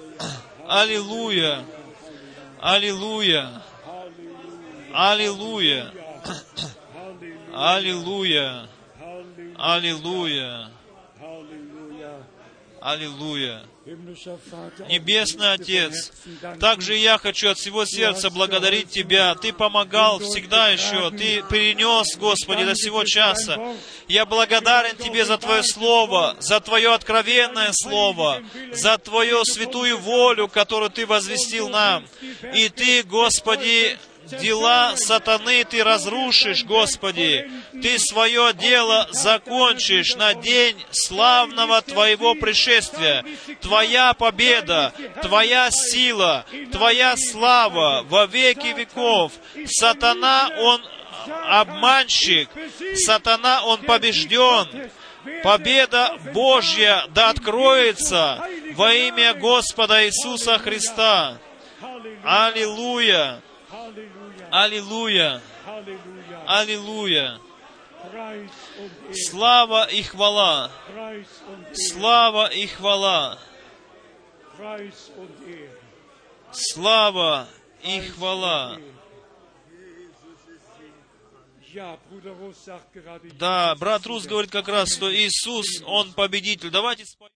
Аллилуйя, Аллилуйя, Аллилуйя, Аллилуйя, Аллилуйя, Аллилуйя. Небесный Отец, также я хочу от всего сердца благодарить Тебя. Ты помогал всегда еще, Ты перенес, Господи, до сего часа. Я благодарен Тебе за Твое Слово, за Твое откровенное Слово, за Твою святую волю, которую Ты возвестил нам. И Ты, Господи, дела сатаны Ты разрушишь, Господи. Ты свое дело закончишь на день славного Твоего пришествия. Твоя победа, Твоя сила, Твоя слава во веки веков. Сатана, он обманщик. Сатана, он побежден. Победа Божья да откроется во имя Господа Иисуса Христа. Аллилуйя! Аллилуйя! Аллилуйя! Слава и хвала! Слава и хвала! Слава и хвала! Да, брат Рус говорит как раз, что Иисус, Он победитель. Давайте споем.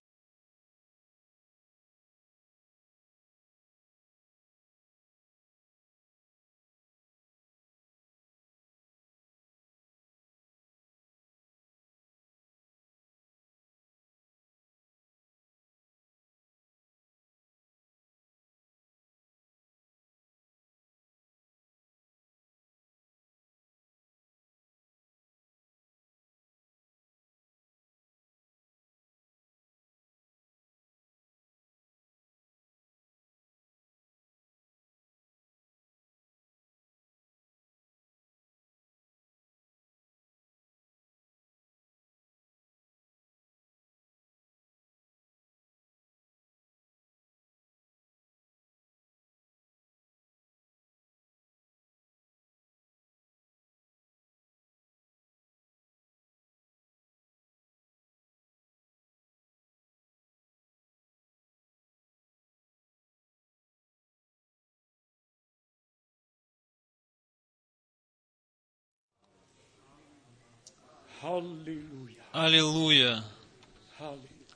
Аллилуйя!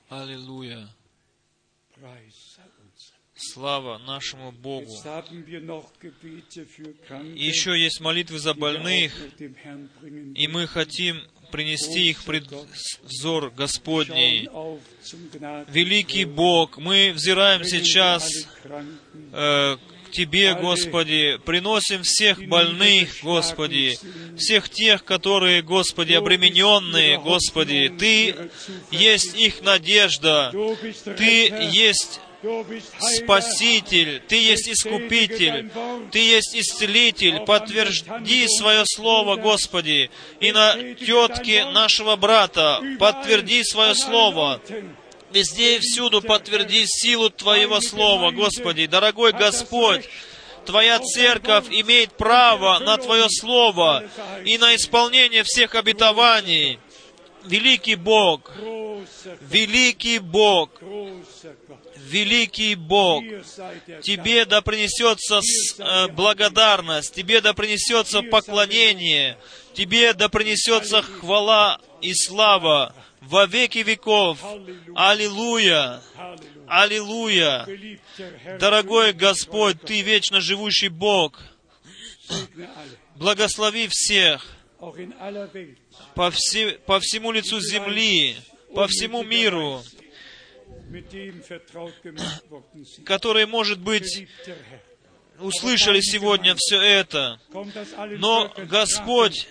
Аллилуйя! Слава нашему Богу! И еще есть молитвы за больных, и мы хотим принести их пред взор Господний. Великий Бог, мы взираем сейчас э, Тебе, Господи, приносим всех больных, Господи, всех тех, которые, Господи, обремененные, Господи, Ты есть их надежда, Ты есть Спаситель, Ты есть Искупитель, Ты есть Исцелитель. Подтверди свое слово, Господи, и на тетке нашего брата подтверди свое слово. Везде и всюду подтверди силу Твоего Слова, Господи. Дорогой Господь, Твоя церковь имеет право на Твое Слово и на исполнение всех обетований. Великий Бог, великий Бог, великий Бог, Тебе да принесется э, благодарность, Тебе да принесется поклонение, Тебе да принесется хвала и слава во веки веков. Аллилуйя! Аллилуйя! Дорогой Господь, Ты вечно живущий Бог, благослови всех по, все- по всему лицу земли, по всему миру, которые, может быть, услышали сегодня все это. Но, Господь,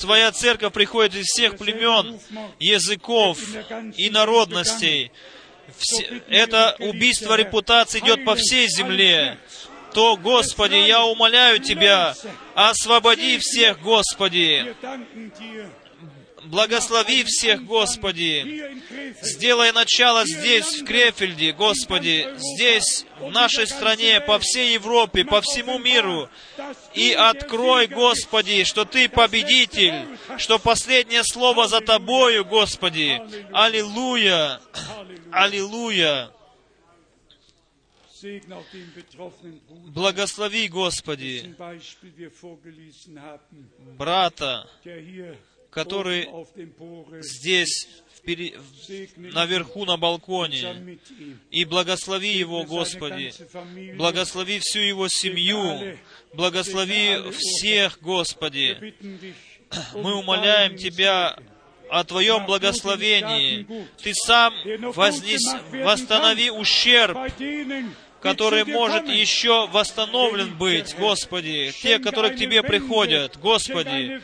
Твоя церковь. приходит из всех племен, языков и народностей. Это убийство репутации идет по всей земле. То, Господи, я умоляю Тебя, освободи всех, Господи. Благослови всех, Господи. Сделай начало здесь, в Крефельде, Господи, здесь, в нашей стране, по всей Европе, по всему миру. И открой, Господи, что Ты победитель, что последнее слово за Тобою, Господи. Аллилуйя! Аллилуйя! Благослови, Господи, брата, который здесь наверху на балконе. И благослови его, Господи. Благослови всю его семью. Благослови всех, Господи. Мы умоляем Тебя о Твоем благословении. Ты сам вознес, восстанови ущерб который может еще восстановлен быть, Господи, те, которые к Тебе приходят, Господи,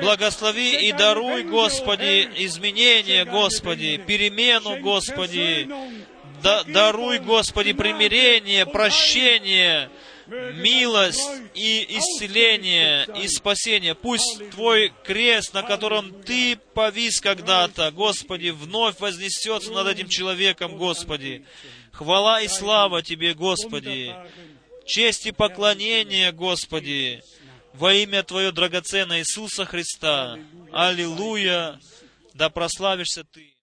благослови и даруй, Господи, изменения, Господи, перемену, Господи, да, даруй, Господи, примирение, прощение, милость и исцеление, и спасение. Пусть Твой крест, на котором Ты повис когда-то, Господи, вновь вознесется над этим человеком, Господи. Хвала и слава Тебе, Господи! Честь и поклонение, Господи! Во имя Твое драгоценное Иисуса Христа! Аллилуйя! Да прославишься Ты!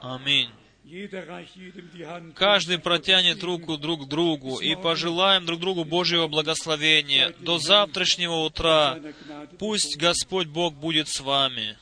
Аминь. Каждый протянет руку друг к другу и пожелаем друг другу Божьего благословения. До завтрашнего утра. Пусть Господь Бог будет с вами.